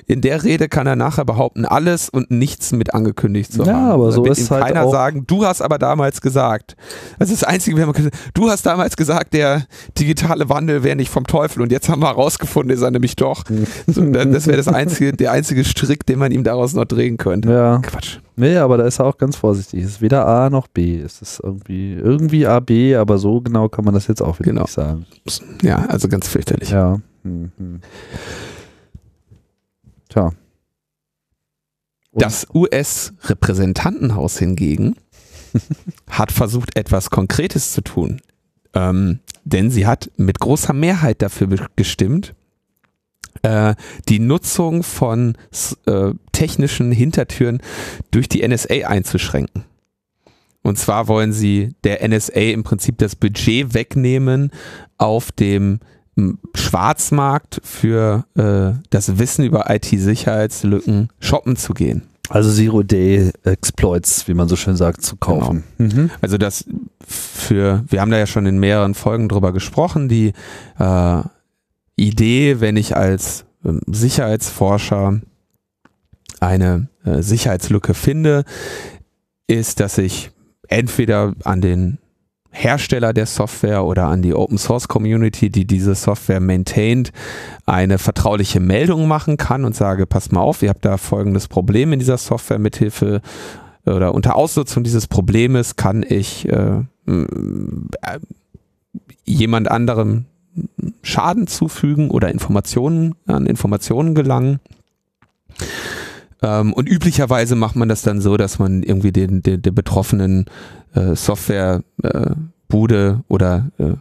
in der Rede kann er nachher behaupten, alles und nichts mit angekündigt zu ja, haben. Ja, aber so ist halt keiner sagen, du hast aber damals gesagt. Das ist das Einzige, wir haben du hast damals gesagt, der digitale Wandel wäre nicht vom Teufel und jetzt haben wir herausgefunden, ist er nämlich doch. so, das wäre das Einzige einzige, der einzige Strick, den man ihm daraus noch drehen könnte. Ja. Quatsch. Nee, aber da ist er auch ganz vorsichtig. Es ist weder A noch B. Es ist irgendwie, irgendwie A, B, aber so genau kann man das jetzt auch wieder genau. nicht sagen. Ja, also ganz fürchterlich. Ja. Hm, hm. Tja. Und das US-Repräsentantenhaus hingegen hat versucht, etwas Konkretes zu tun. Ähm, denn sie hat mit großer Mehrheit dafür gestimmt, äh, die Nutzung von äh, technischen Hintertüren durch die NSA einzuschränken. Und zwar wollen sie der NSA im Prinzip das Budget wegnehmen, auf dem Schwarzmarkt für äh, das Wissen über IT-Sicherheitslücken shoppen zu gehen. Also Zero-Day-Exploits, wie man so schön sagt, zu kaufen. Genau. Mhm. Also das für, wir haben da ja schon in mehreren Folgen drüber gesprochen, die äh, Idee, wenn ich als äh, Sicherheitsforscher eine äh, Sicherheitslücke finde, ist, dass ich entweder an den Hersteller der Software oder an die Open Source Community, die diese Software maintaint, eine vertrauliche Meldung machen kann und sage, passt mal auf, ihr habt da folgendes Problem in dieser Software mithilfe oder unter Ausnutzung dieses Problems kann ich äh, äh, jemand anderem Schaden zufügen oder Informationen an Informationen gelangen. Ähm, und üblicherweise macht man das dann so, dass man irgendwie den, den, den betroffenen äh, Softwarebude äh, oder äh,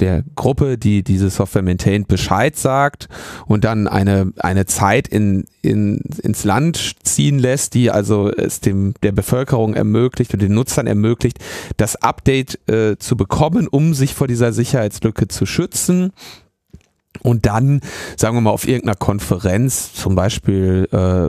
der Gruppe, die diese Software maintaint, Bescheid sagt und dann eine, eine Zeit in, in, ins Land ziehen lässt, die also es dem, der Bevölkerung ermöglicht und den Nutzern ermöglicht, das Update äh, zu bekommen, um sich vor dieser Sicherheitslücke zu schützen und dann, sagen wir mal, auf irgendeiner Konferenz, zum Beispiel äh,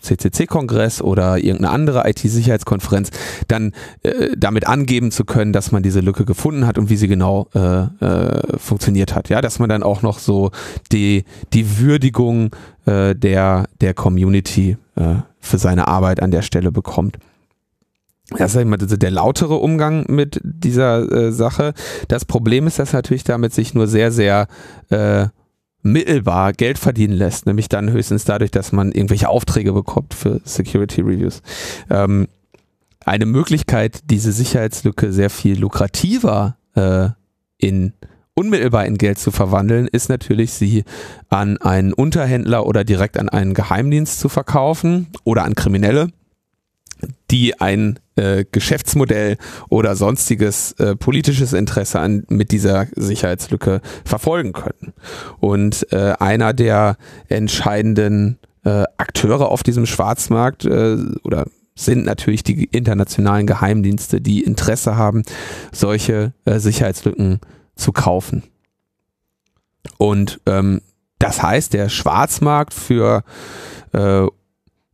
CCC-Kongress oder irgendeine andere IT-Sicherheitskonferenz, dann äh, damit angeben zu können, dass man diese Lücke gefunden hat und wie sie genau äh, äh, funktioniert hat. Ja, dass man dann auch noch so die, die Würdigung äh, der, der Community äh, für seine Arbeit an der Stelle bekommt. Das ist immer der lautere Umgang mit dieser äh, Sache. Das Problem ist, dass natürlich damit sich nur sehr, sehr äh, mittelbar Geld verdienen lässt, nämlich dann höchstens dadurch, dass man irgendwelche Aufträge bekommt für Security Reviews. Ähm, eine Möglichkeit, diese Sicherheitslücke sehr viel lukrativer äh, in unmittelbar in Geld zu verwandeln, ist natürlich, sie an einen Unterhändler oder direkt an einen Geheimdienst zu verkaufen oder an Kriminelle die ein äh, Geschäftsmodell oder sonstiges äh, politisches Interesse an, mit dieser Sicherheitslücke verfolgen können. Und äh, einer der entscheidenden äh, Akteure auf diesem Schwarzmarkt äh, oder sind natürlich die internationalen Geheimdienste, die Interesse haben, solche äh, Sicherheitslücken zu kaufen. Und ähm, das heißt, der Schwarzmarkt für, äh,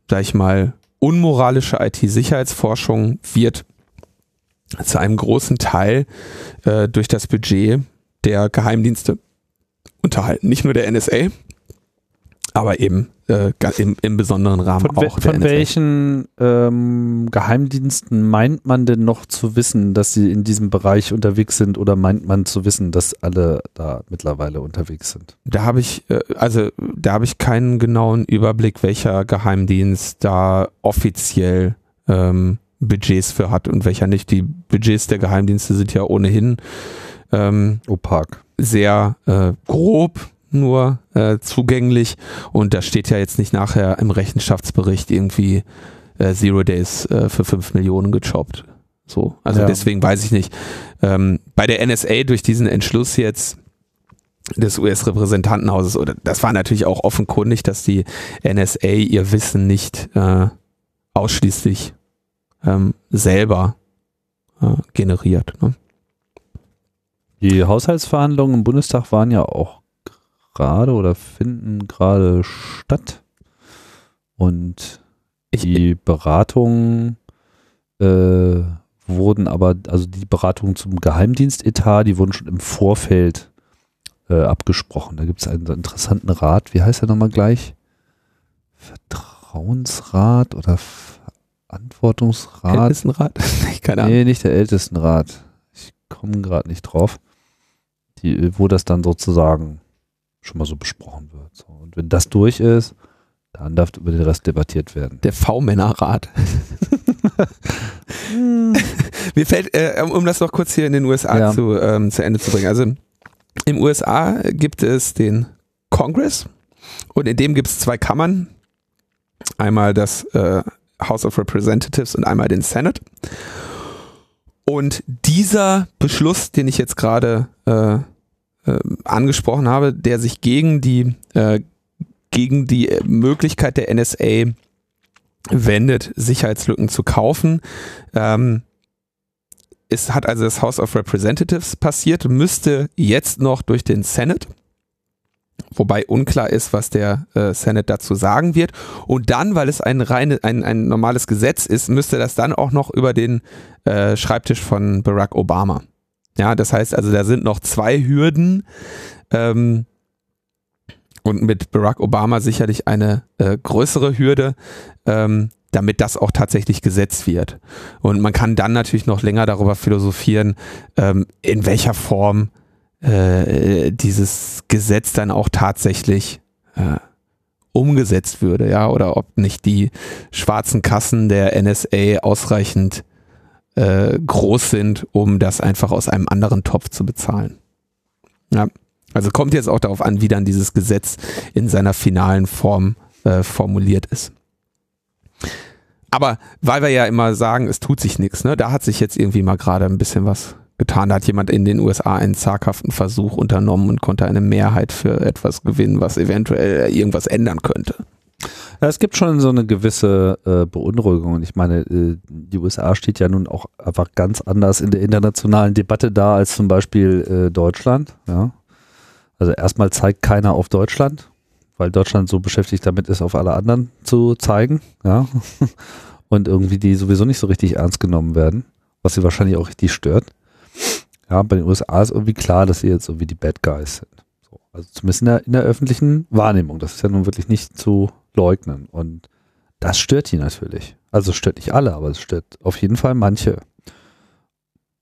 sag ich mal, unmoralische IT-Sicherheitsforschung wird zu einem großen Teil äh, durch das Budget der Geheimdienste unterhalten. Nicht nur der NSA, aber eben äh, im, im, besonderen Rahmen von, auch. Von welchen ähm, Geheimdiensten meint man denn noch zu wissen, dass sie in diesem Bereich unterwegs sind oder meint man zu wissen, dass alle da mittlerweile unterwegs sind? Da habe ich, äh, also da habe ich keinen genauen Überblick, welcher Geheimdienst da offiziell ähm, Budgets für hat und welcher nicht. Die Budgets der Geheimdienste sind ja ohnehin ähm, opak. Sehr äh, grob nur äh, zugänglich und da steht ja jetzt nicht nachher im Rechenschaftsbericht irgendwie äh, Zero Days äh, für 5 Millionen gechoppt. So, also ja. deswegen weiß ich nicht. Ähm, bei der NSA durch diesen Entschluss jetzt des US-Repräsentantenhauses, oder das war natürlich auch offenkundig, dass die NSA ihr Wissen nicht äh, ausschließlich ähm, selber äh, generiert. Ne? Die Haushaltsverhandlungen im Bundestag waren ja auch gerade oder finden gerade statt. Und die Beratungen äh, wurden aber, also die Beratungen zum Geheimdienstetat, die wurden schon im Vorfeld äh, abgesprochen. Da gibt es einen interessanten Rat. Wie heißt er nochmal gleich? Vertrauensrat oder Verantwortungsrat? Ältestenrat? Keine Ahnung. Nee, nicht der Ältestenrat. Ich komme gerade nicht drauf. Die, wo das dann sozusagen schon mal so besprochen wird. So. Und wenn das durch ist, dann darf über den Rest debattiert werden. Der V-Männerrat. Mir fällt, äh, um das noch kurz hier in den USA ja. zu, ähm, zu Ende zu bringen. Also im USA gibt es den Congress und in dem gibt es zwei Kammern. Einmal das äh, House of Representatives und einmal den Senate. Und dieser Beschluss, den ich jetzt gerade äh, äh, angesprochen habe, der sich gegen die, äh, gegen die Möglichkeit der NSA wendet, Sicherheitslücken zu kaufen. Ähm, es hat also das House of Representatives passiert, müsste jetzt noch durch den Senate. Wobei unklar ist, was der äh, Senate dazu sagen wird. Und dann, weil es ein, reine, ein, ein normales Gesetz ist, müsste das dann auch noch über den äh, Schreibtisch von Barack Obama. Ja, das heißt also, da sind noch zwei Hürden. Ähm, und mit Barack Obama sicherlich eine äh, größere Hürde, ähm, damit das auch tatsächlich gesetzt wird. Und man kann dann natürlich noch länger darüber philosophieren, ähm, in welcher Form äh, dieses Gesetz dann auch tatsächlich äh, umgesetzt würde, ja, oder ob nicht die schwarzen Kassen der NSA ausreichend äh, groß sind, um das einfach aus einem anderen Topf zu bezahlen. Ja. Also kommt jetzt auch darauf an, wie dann dieses Gesetz in seiner finalen Form äh, formuliert ist. Aber weil wir ja immer sagen, es tut sich nichts, ne, da hat sich jetzt irgendwie mal gerade ein bisschen was getan. Da hat jemand in den USA einen zaghaften Versuch unternommen und konnte eine Mehrheit für etwas gewinnen, was eventuell irgendwas ändern könnte. Ja, es gibt schon so eine gewisse äh, Beunruhigung. Und ich meine, äh, die USA steht ja nun auch einfach ganz anders in der internationalen Debatte da als zum Beispiel äh, Deutschland. Ja. Also erstmal zeigt keiner auf Deutschland, weil Deutschland so beschäftigt damit ist, auf alle anderen zu zeigen, ja. Und irgendwie die sowieso nicht so richtig ernst genommen werden, was sie wahrscheinlich auch richtig stört. Ja, bei den USA ist irgendwie klar, dass sie jetzt irgendwie die Bad Guys sind. So, also zumindest in der, in der öffentlichen Wahrnehmung. Das ist ja nun wirklich nicht zu leugnen. Und das stört die natürlich. Also stört nicht alle, aber es stört auf jeden Fall manche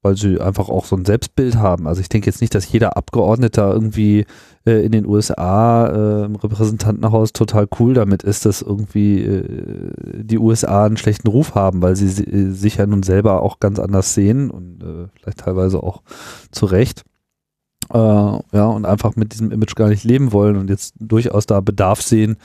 weil sie einfach auch so ein Selbstbild haben. Also ich denke jetzt nicht, dass jeder Abgeordnete irgendwie äh, in den USA äh, im Repräsentantenhaus total cool damit ist, dass irgendwie äh, die USA einen schlechten Ruf haben, weil sie sich ja nun selber auch ganz anders sehen und äh, vielleicht teilweise auch zu Recht. Äh, ja, und einfach mit diesem Image gar nicht leben wollen und jetzt durchaus da Bedarf sehen,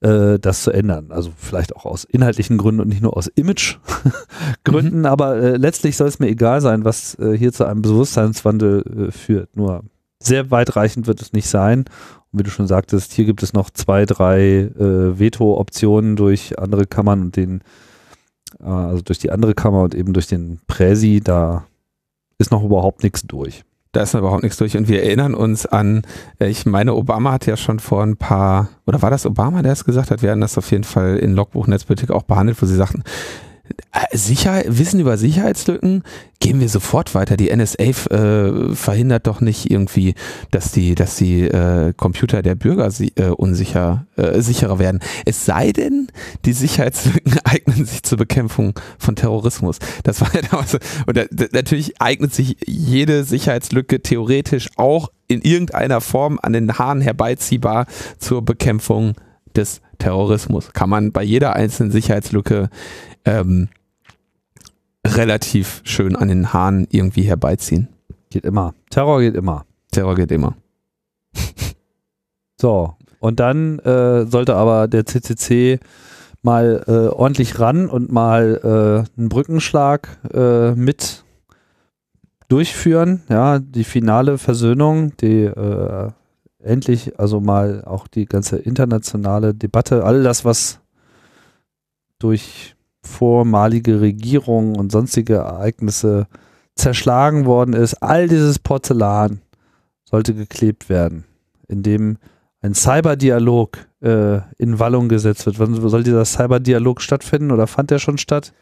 äh, das zu ändern. Also vielleicht auch aus inhaltlichen Gründen und nicht nur aus Image-Gründen, mhm. aber äh, letztlich soll es mir egal sein, was äh, hier zu einem Bewusstseinswandel äh, führt. Nur sehr weitreichend wird es nicht sein. Und wie du schon sagtest, hier gibt es noch zwei, drei äh, Veto-Optionen durch andere Kammern und den, äh, also durch die andere Kammer und eben durch den Präsi, da ist noch überhaupt nichts durch. Da ist überhaupt nichts durch. Und wir erinnern uns an, äh, ich meine, Obama hat ja schon vor ein paar, oder war das Obama, der es gesagt hat? Wir haben das auf jeden Fall in Logbuch Netzpolitik auch behandelt, wo sie sagten, äh, Sicherheit, Wissen über Sicherheitslücken gehen wir sofort weiter. Die NSA äh, verhindert doch nicht irgendwie, dass die, dass die äh, Computer der Bürger si äh, unsicher, äh, sicherer werden. Es sei denn, die Sicherheitslücken eignen sich zur Bekämpfung von Terrorismus. Das war ja damals, und da, natürlich eignet sich jede Sicherheitslücke theoretisch auch in irgendeiner Form an den Haaren herbeiziehbar zur Bekämpfung des Terrorismus. Kann man bei jeder einzelnen Sicherheitslücke ähm, relativ schön an den Haaren irgendwie herbeiziehen. Geht immer. Terror geht immer. Terror geht immer. so, und dann äh, sollte aber der CCC mal äh, ordentlich ran und mal äh, einen Brückenschlag äh, mit durchführen. Ja, die finale Versöhnung, die äh, endlich also mal auch die ganze internationale Debatte, all das, was durch vormalige Regierungen und sonstige Ereignisse zerschlagen worden ist, all dieses Porzellan sollte geklebt werden, indem ein Cyberdialog äh, in Wallung gesetzt wird. Wann soll dieser Cyberdialog stattfinden oder fand der schon statt?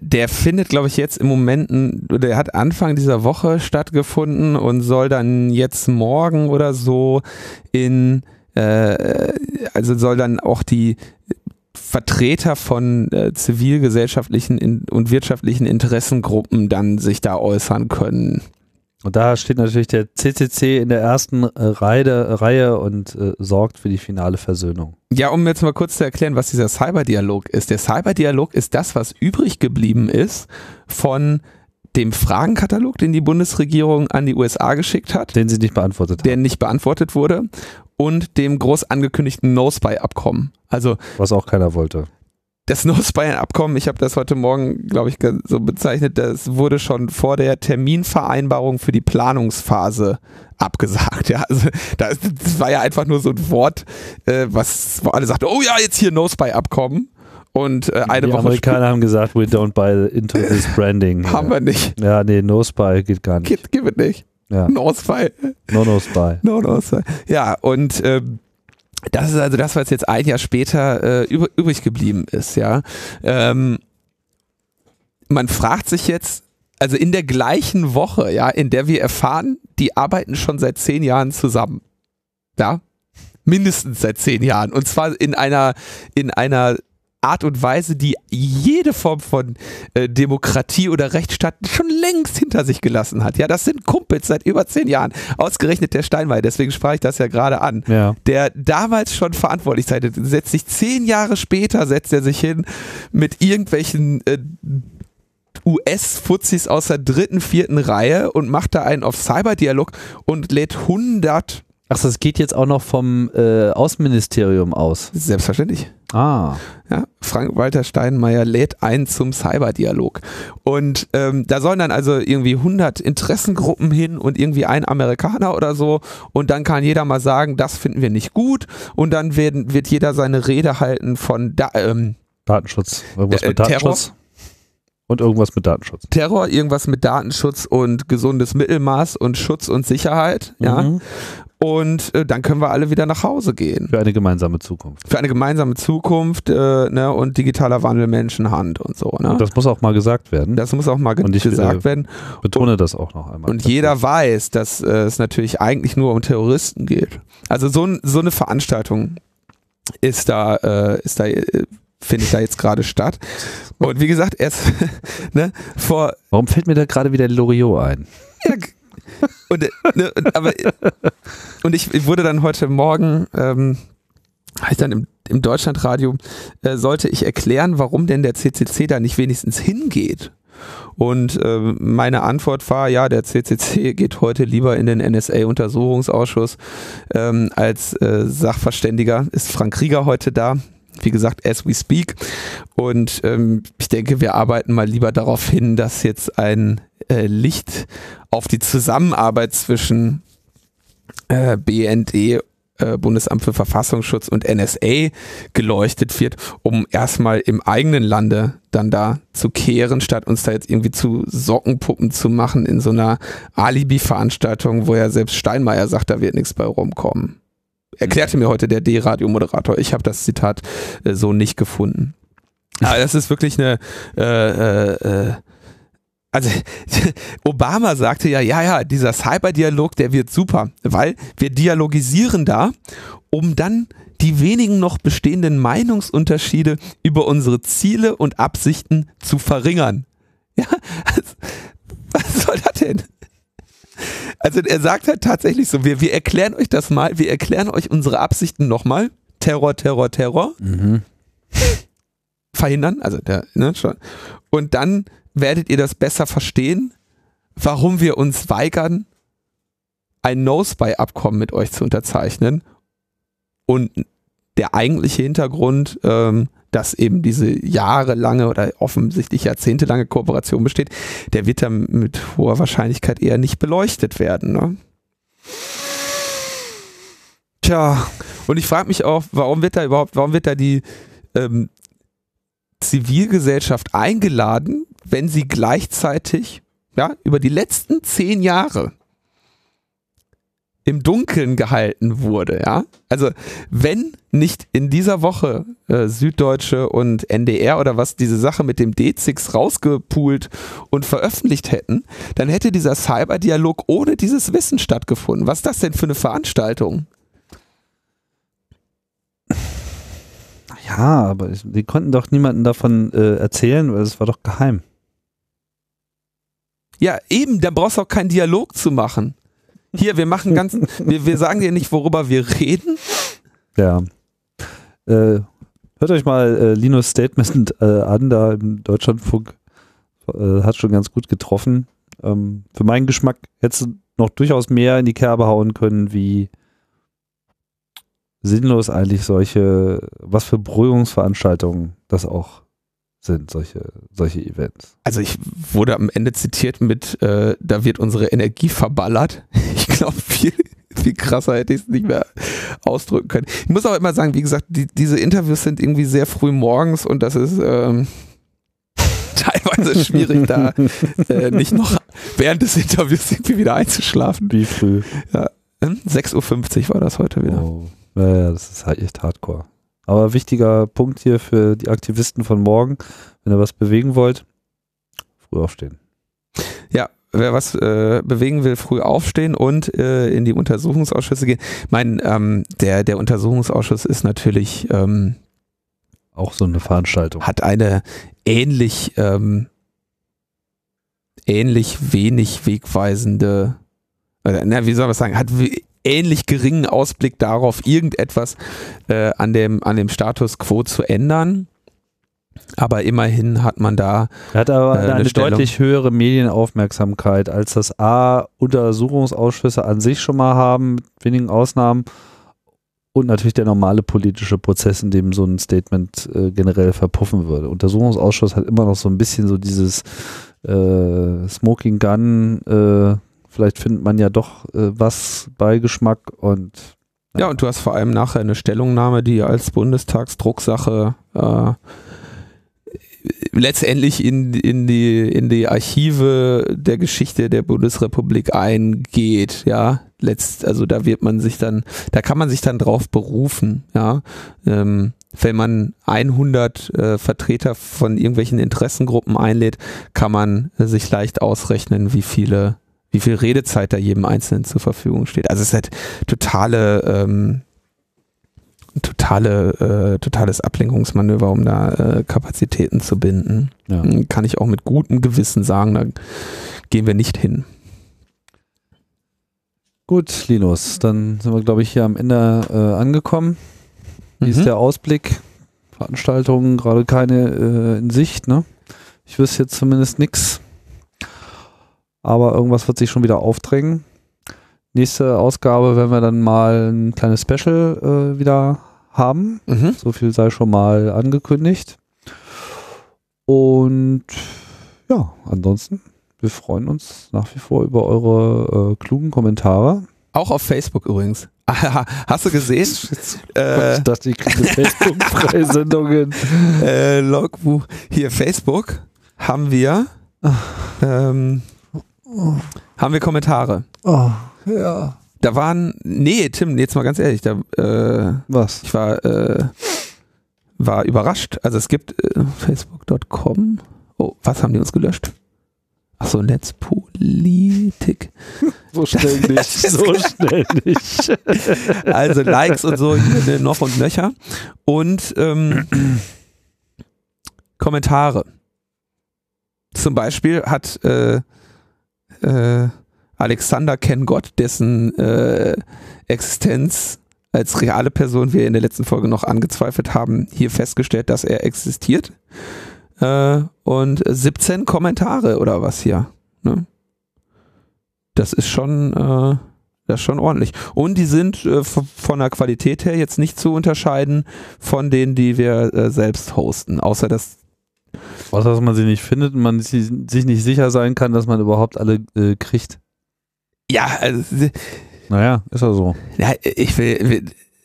Der findet, glaube ich, jetzt im Moment, der hat Anfang dieser Woche stattgefunden und soll dann jetzt morgen oder so in, äh, also soll dann auch die Vertreter von äh, zivilgesellschaftlichen und wirtschaftlichen Interessengruppen dann sich da äußern können. Und da steht natürlich der CCC in der ersten äh, Reihe, Reihe und äh, sorgt für die finale Versöhnung. Ja, um jetzt mal kurz zu erklären, was dieser Cyberdialog ist. Der Cyberdialog ist das, was übrig geblieben ist von dem Fragenkatalog, den die Bundesregierung an die USA geschickt hat. Den sie nicht beantwortet hat. Der nicht beantwortet wurde. Und dem groß angekündigten No-Spy-Abkommen. Also. Was auch keiner wollte das No-Spy-Abkommen, ich habe das heute Morgen, glaube ich, so bezeichnet, das wurde schon vor der Terminvereinbarung für die Planungsphase abgesagt. Ja, also das, war ja einfach nur so ein Wort, äh, was wo alle sagten, oh ja, jetzt hier No-Spy-Abkommen. Und äh, eine die Woche Amerikaner haben gesagt, we don't buy into this branding. haben wir nicht. Ja, nee, No Spy geht gar nicht. Geht, geht nicht. Ja. No Spy. No No Spy. No No Spy. Ja, und ähm, das ist also das, was jetzt ein Jahr später äh, übrig geblieben ist, ja. Ähm, man fragt sich jetzt, also in der gleichen Woche, ja, in der wir erfahren, die arbeiten schon seit zehn Jahren zusammen. Ja. Mindestens seit zehn Jahren. Und zwar in einer, in einer Art und Weise, die jede Form von äh, Demokratie oder Rechtsstaat schon längst hinter sich gelassen hat. Ja, das sind Kumpels seit über zehn Jahren. Ausgerechnet der Steinmeier, deswegen sprach ich das ja gerade an. Ja. Der damals schon verantwortlich sei, setzt sich zehn Jahre später, setzt er sich hin mit irgendwelchen äh, US-Fuzis aus der dritten, vierten Reihe und macht da einen auf Cyberdialog und lädt 100 Ach, das geht jetzt auch noch vom äh, Außenministerium aus. Selbstverständlich. Ah. Ja, Frank-Walter Steinmeier lädt ein zum Cyberdialog. Und ähm, da sollen dann also irgendwie 100 Interessengruppen hin und irgendwie ein Amerikaner oder so. Und dann kann jeder mal sagen, das finden wir nicht gut. Und dann werden, wird jeder seine Rede halten von da, ähm, Datenschutz. Irgendwas Äh, mit Datenschutz. Und irgendwas mit Datenschutz. Terror, irgendwas mit Datenschutz und gesundes Mittelmaß und Schutz und Sicherheit. Ja. Und äh, dann können wir alle wieder nach Hause gehen. Für eine gemeinsame Zukunft. Für eine gemeinsame Zukunft äh, ne, und digitaler Wandel Menschenhand und so. Ne? Und das muss auch mal gesagt werden. Das muss auch mal ge Und ich, gesagt äh, werden. Betone das auch noch einmal. Und jeder weiß, dass äh, es natürlich eigentlich nur um Terroristen geht. Also so, so eine Veranstaltung ist da, äh, ist da, äh, findet da jetzt gerade statt. Und wie gesagt, erst ne, vor Warum fällt mir da gerade wieder Loriot ein? ja, und, äh, ne, aber, und ich, wurde dann heute Morgen, ähm, ich dann im, im Deutschlandradio, äh, sollte ich erklären, warum denn der CCC da nicht wenigstens hingeht. Und äh, meine Antwort war, ja, der CCC geht heute lieber in den NSA-Untersuchungsausschuss ähm, als äh, Sachverständiger. Ist Frank Krieger heute da? Wie gesagt, as we speak. Und ähm, ich denke, wir arbeiten mal lieber darauf hin, dass jetzt ein äh, Licht auf die Zusammenarbeit zwischen äh, BND, äh, Bundesamt für Verfassungsschutz und NSA geleuchtet wird, um erstmal im eigenen Lande dann da zu kehren, statt uns da jetzt irgendwie zu Sockenpuppen zu machen in so einer Alibi-Veranstaltung, wo ja selbst Steinmeier sagt, da wird nichts bei rumkommen. Erklärte mir heute der D-Radio-Moderator. Ich habe das Zitat äh, so nicht gefunden. Aber das ist wirklich eine äh, äh, äh, also Obama sagte ja, ja, ja, dieser Cyberdialog, der wird super, weil wir dialogisieren da, um dann die wenigen noch bestehenden Meinungsunterschiede über unsere Ziele und Absichten zu verringern. Ja, was, was soll das denn? Also er sagt halt tatsächlich so, wir, wir erklären euch das mal, wir erklären euch unsere Absichten nochmal. Terror, Terror, Terror Mhm. verhindern, also der, ne, schon. Und dann werdet ihr das besser verstehen, warum wir uns weigern, ein No-Spy-Abkommen mit euch zu unterzeichnen. Und der eigentliche Hintergrund, ähm, dass eben diese jahrelange oder offensichtlich jahrzehntelange Kooperation besteht, der wird dann mit hoher Wahrscheinlichkeit eher nicht beleuchtet werden. Ne? Tja, und ich frage mich auch, warum wird da überhaupt, warum wird da die ähm, Zivilgesellschaft eingeladen, wenn sie gleichzeitig ja, über die letzten zehn Jahre im Dunkeln gehalten wurde, ja. Also wenn nicht in dieser Woche äh, Süddeutsche und NDR oder was diese Sache mit dem D6 rausgepoolt und veröffentlicht hätten, dann hätte dieser Cyberdialog ohne dieses Wissen stattgefunden. Was ist das denn für eine Veranstaltung? Ja, aber die konnten doch niemanden davon äh, erzählen, weil es war doch geheim. Ja, eben, da brauchst du auch keinen Dialog zu machen. Hier, wir machen ganz, wir, wir sagen dir nicht, worüber wir reden. Ja. Äh, hört euch mal äh, Linus Statement äh, an, da im Deutschlandfunk. Äh, hat schon ganz gut getroffen. Ähm, für meinen Geschmack hättest du noch durchaus mehr in die Kerbe hauen können, wie sinnlos eigentlich solche, was für Beruhigungsveranstaltungen das auch sind, solche, solche Events. Also ich wurde am Ende zitiert mit, äh, da wird unsere Energie verballert. Ich glaube, viel, viel krasser hätte ich es nicht mehr ausdrücken können. Ich muss auch immer sagen, wie gesagt, die, diese Interviews sind irgendwie sehr früh morgens und das ist ähm, teilweise schwierig, da äh, nicht noch während des Interviews irgendwie wieder einzuschlafen. Wie früh? Ja, 6.50 Uhr war das heute wieder. Oh. Naja, das ist halt echt hardcore. Aber wichtiger Punkt hier für die Aktivisten von morgen, wenn ihr was bewegen wollt, früh aufstehen. Ja, wer was äh, bewegen will, früh aufstehen und äh, in die Untersuchungsausschüsse gehen. Mein, ähm, der, der Untersuchungsausschuss ist natürlich ähm, auch so eine Veranstaltung. Hat eine ähnlich, ähm, ähnlich wenig wegweisende, äh, na, wie soll man sagen, hat ähnlich geringen Ausblick darauf, irgendetwas äh, an, dem, an dem Status quo zu ändern. Aber immerhin hat man da. Er hat aber äh, eine, eine deutlich höhere Medienaufmerksamkeit, als das A Untersuchungsausschüsse an sich schon mal haben, mit wenigen Ausnahmen. Und natürlich der normale politische Prozess, in dem so ein Statement äh, generell verpuffen würde. Untersuchungsausschuss hat immer noch so ein bisschen so dieses äh, Smoking Gun, äh, vielleicht findet man ja doch äh, was bei Geschmack und ja. und du hast vor allem nachher eine Stellungnahme, die als Bundestagsdrucksache äh, letztendlich in, in, die, in die Archive der Geschichte der Bundesrepublik eingeht, ja. Letzt, also da wird man sich dann, da kann man sich dann drauf berufen, ja. Ähm, wenn man 100 äh, Vertreter von irgendwelchen Interessengruppen einlädt, kann man äh, sich leicht ausrechnen, wie viele, wie viel Redezeit da jedem Einzelnen zur Verfügung steht. Also es ist halt totale, ähm, totale, äh, totales Ablenkungsmanöver, um da äh, Kapazitäten zu binden. Ja. Kann ich auch mit gutem Gewissen sagen, da gehen wir nicht hin. Gut, Linus, dann sind wir, glaube ich, hier am Ende äh, angekommen. Wie mhm. ist der Ausblick? Veranstaltungen gerade keine äh, in Sicht, ne? Ich wüsste jetzt zumindest nichts. Aber irgendwas wird sich schon wieder aufdrängen. Nächste Ausgabe werden wir dann mal ein kleines Special äh, wieder haben. Mhm. So viel sei schon mal angekündigt. Und ja, ansonsten, wir freuen uns nach wie vor über eure äh, klugen Kommentare. Auch auf Facebook übrigens. Hast du gesehen? äh, ich dachte, ich kriege Facebook-Freisendungen. äh, Logbuch. Hier, Facebook haben wir. Ähm, haben wir Kommentare. Oh. Ja. Da waren, nee, Tim, jetzt mal ganz ehrlich, da, äh, was? Ich war, äh, war überrascht. Also es gibt äh, facebook.com. Oh, was haben die uns gelöscht? Achso, Let's Politik. So schnell nicht, so schnell nicht. Also Likes und so, hier noch und nöcher. Und ähm, Kommentare. Zum Beispiel hat äh, äh, Alexander Ken Gott, dessen äh, Existenz als reale Person wir in der letzten Folge noch angezweifelt haben, hier festgestellt, dass er existiert. Äh, und 17 Kommentare oder was hier. Ne? Das ist schon, äh, das ist schon ordentlich. Und die sind äh, von der Qualität her jetzt nicht zu unterscheiden von denen, die wir äh, selbst hosten, außer dass was, dass man sie nicht findet und man sich nicht sicher sein kann, dass man überhaupt alle äh, kriegt. Ja, also, naja, ist ja so. Ja, ich will, will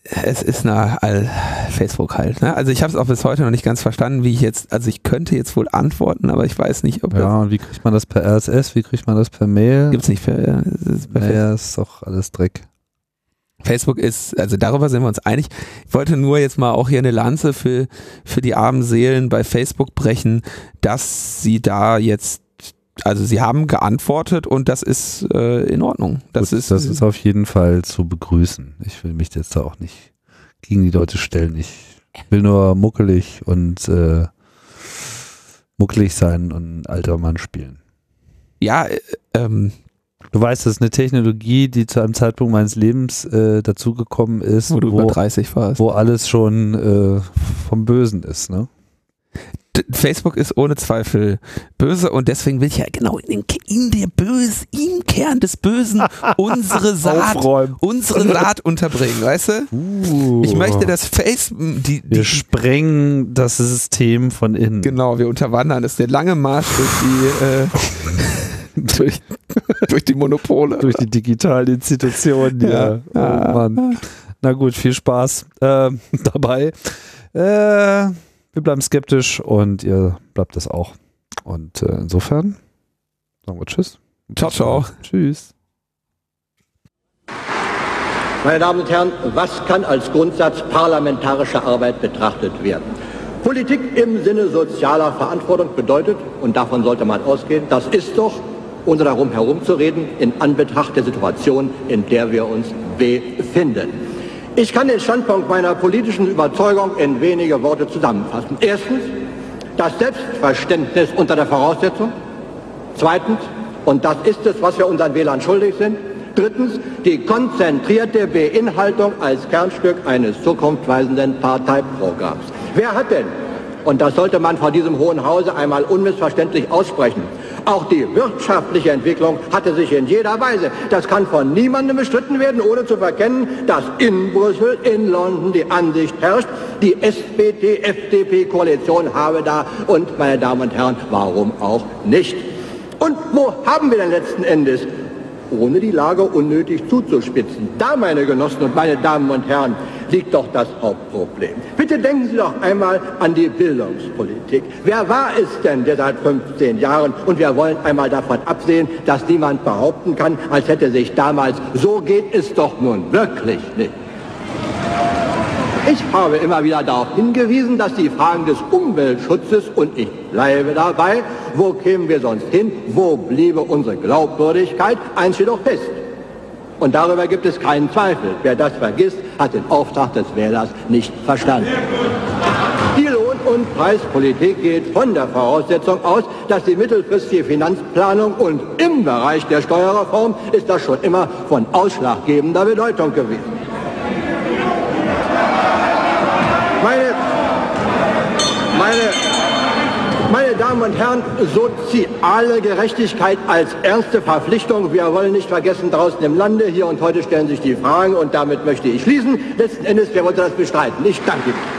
es ist all Facebook halt. Ne? Also ich habe es auch bis heute noch nicht ganz verstanden, wie ich jetzt, also ich könnte jetzt wohl antworten, aber ich weiß nicht, ob Ja, und wie kriegt man das per RSS? Wie kriegt man das per Mail? Gibt's nicht per, per naja, ist doch alles Dreck. Facebook ist, also darüber sind wir uns einig. Ich wollte nur jetzt mal auch hier eine Lanze für, für die armen Seelen bei Facebook brechen, dass sie da jetzt also sie haben geantwortet und das ist äh, in Ordnung. Das, Gut, ist, das ist auf jeden Fall zu begrüßen. Ich will mich jetzt da auch nicht gegen die Leute stellen. Ich will nur muckelig und äh, muckelig sein und ein alter Mann spielen. Ja, äh, ähm, Du weißt, das ist eine Technologie, die zu einem Zeitpunkt meines Lebens äh, dazugekommen ist, wo, du wo, über 30 warst. wo alles schon äh, vom Bösen ist, ne? Facebook ist ohne Zweifel böse und deswegen will ich ja genau in, den, in der Böse, im Kern des Bösen unsere Saat, unsere Saat unterbringen, weißt du? Uh. Ich möchte, dass Facebook, die, die, wir sprengen das System von innen. Genau, wir unterwandern es. Der lange Marsch durch die, äh, durch, durch die Monopole. Durch die digitalen Institutionen, ja. ja. Oh Mann. Na gut, viel Spaß äh, dabei. Äh, wir bleiben skeptisch und ihr bleibt das auch. Und äh, insofern sagen wir Tschüss. Ciao, ciao. Tschüss. Meine Damen und Herren, was kann als Grundsatz parlamentarischer Arbeit betrachtet werden? Politik im Sinne sozialer Verantwortung bedeutet, und davon sollte man ausgehen, das ist doch, ohne darum herumzureden, in Anbetracht der Situation, in der wir uns befinden. Ich kann den Standpunkt meiner politischen Überzeugung in wenige Worte zusammenfassen. Erstens, das Selbstverständnis unter der Voraussetzung. Zweitens, und das ist es, was wir unseren Wählern schuldig sind, Drittens die konzentrierte Beinhaltung als Kernstück eines zukunftsweisenden Parteiprogramms. Wer hat denn, und das sollte man vor diesem Hohen Hause einmal unmissverständlich aussprechen, auch die wirtschaftliche Entwicklung hatte sich in jeder Weise, das kann von niemandem bestritten werden, ohne zu verkennen, dass in Brüssel, in London die Ansicht herrscht, die SPD-FDP-Koalition habe da und, meine Damen und Herren, warum auch nicht? Und wo haben wir denn letzten Endes ohne die Lage unnötig zuzuspitzen. Da, meine Genossen und meine Damen und Herren, liegt doch das Hauptproblem. Bitte denken Sie doch einmal an die Bildungspolitik. Wer war es denn, der seit 15 Jahren, und wir wollen einmal davon absehen, dass niemand behaupten kann, als hätte sich damals, so geht es doch nun wirklich nicht. Ich habe immer wieder darauf hingewiesen, dass die Fragen des Umweltschutzes, und ich bleibe dabei, wo kämen wir sonst hin, wo bliebe unsere Glaubwürdigkeit, eins jedoch fest. Und darüber gibt es keinen Zweifel. Wer das vergisst, hat den Auftrag des Wählers nicht verstanden. Die Lohn- und Preispolitik geht von der Voraussetzung aus, dass die mittelfristige Finanzplanung und im Bereich der Steuerreform ist das schon immer von ausschlaggebender Bedeutung gewesen. Meine, meine, meine Damen und Herren, soziale Gerechtigkeit als erste Verpflichtung. Wir wollen nicht vergessen, draußen im Lande, hier und heute stellen sich die Fragen und damit möchte ich schließen. Letzten Endes, wer wollte das bestreiten? Ich danke Ihnen.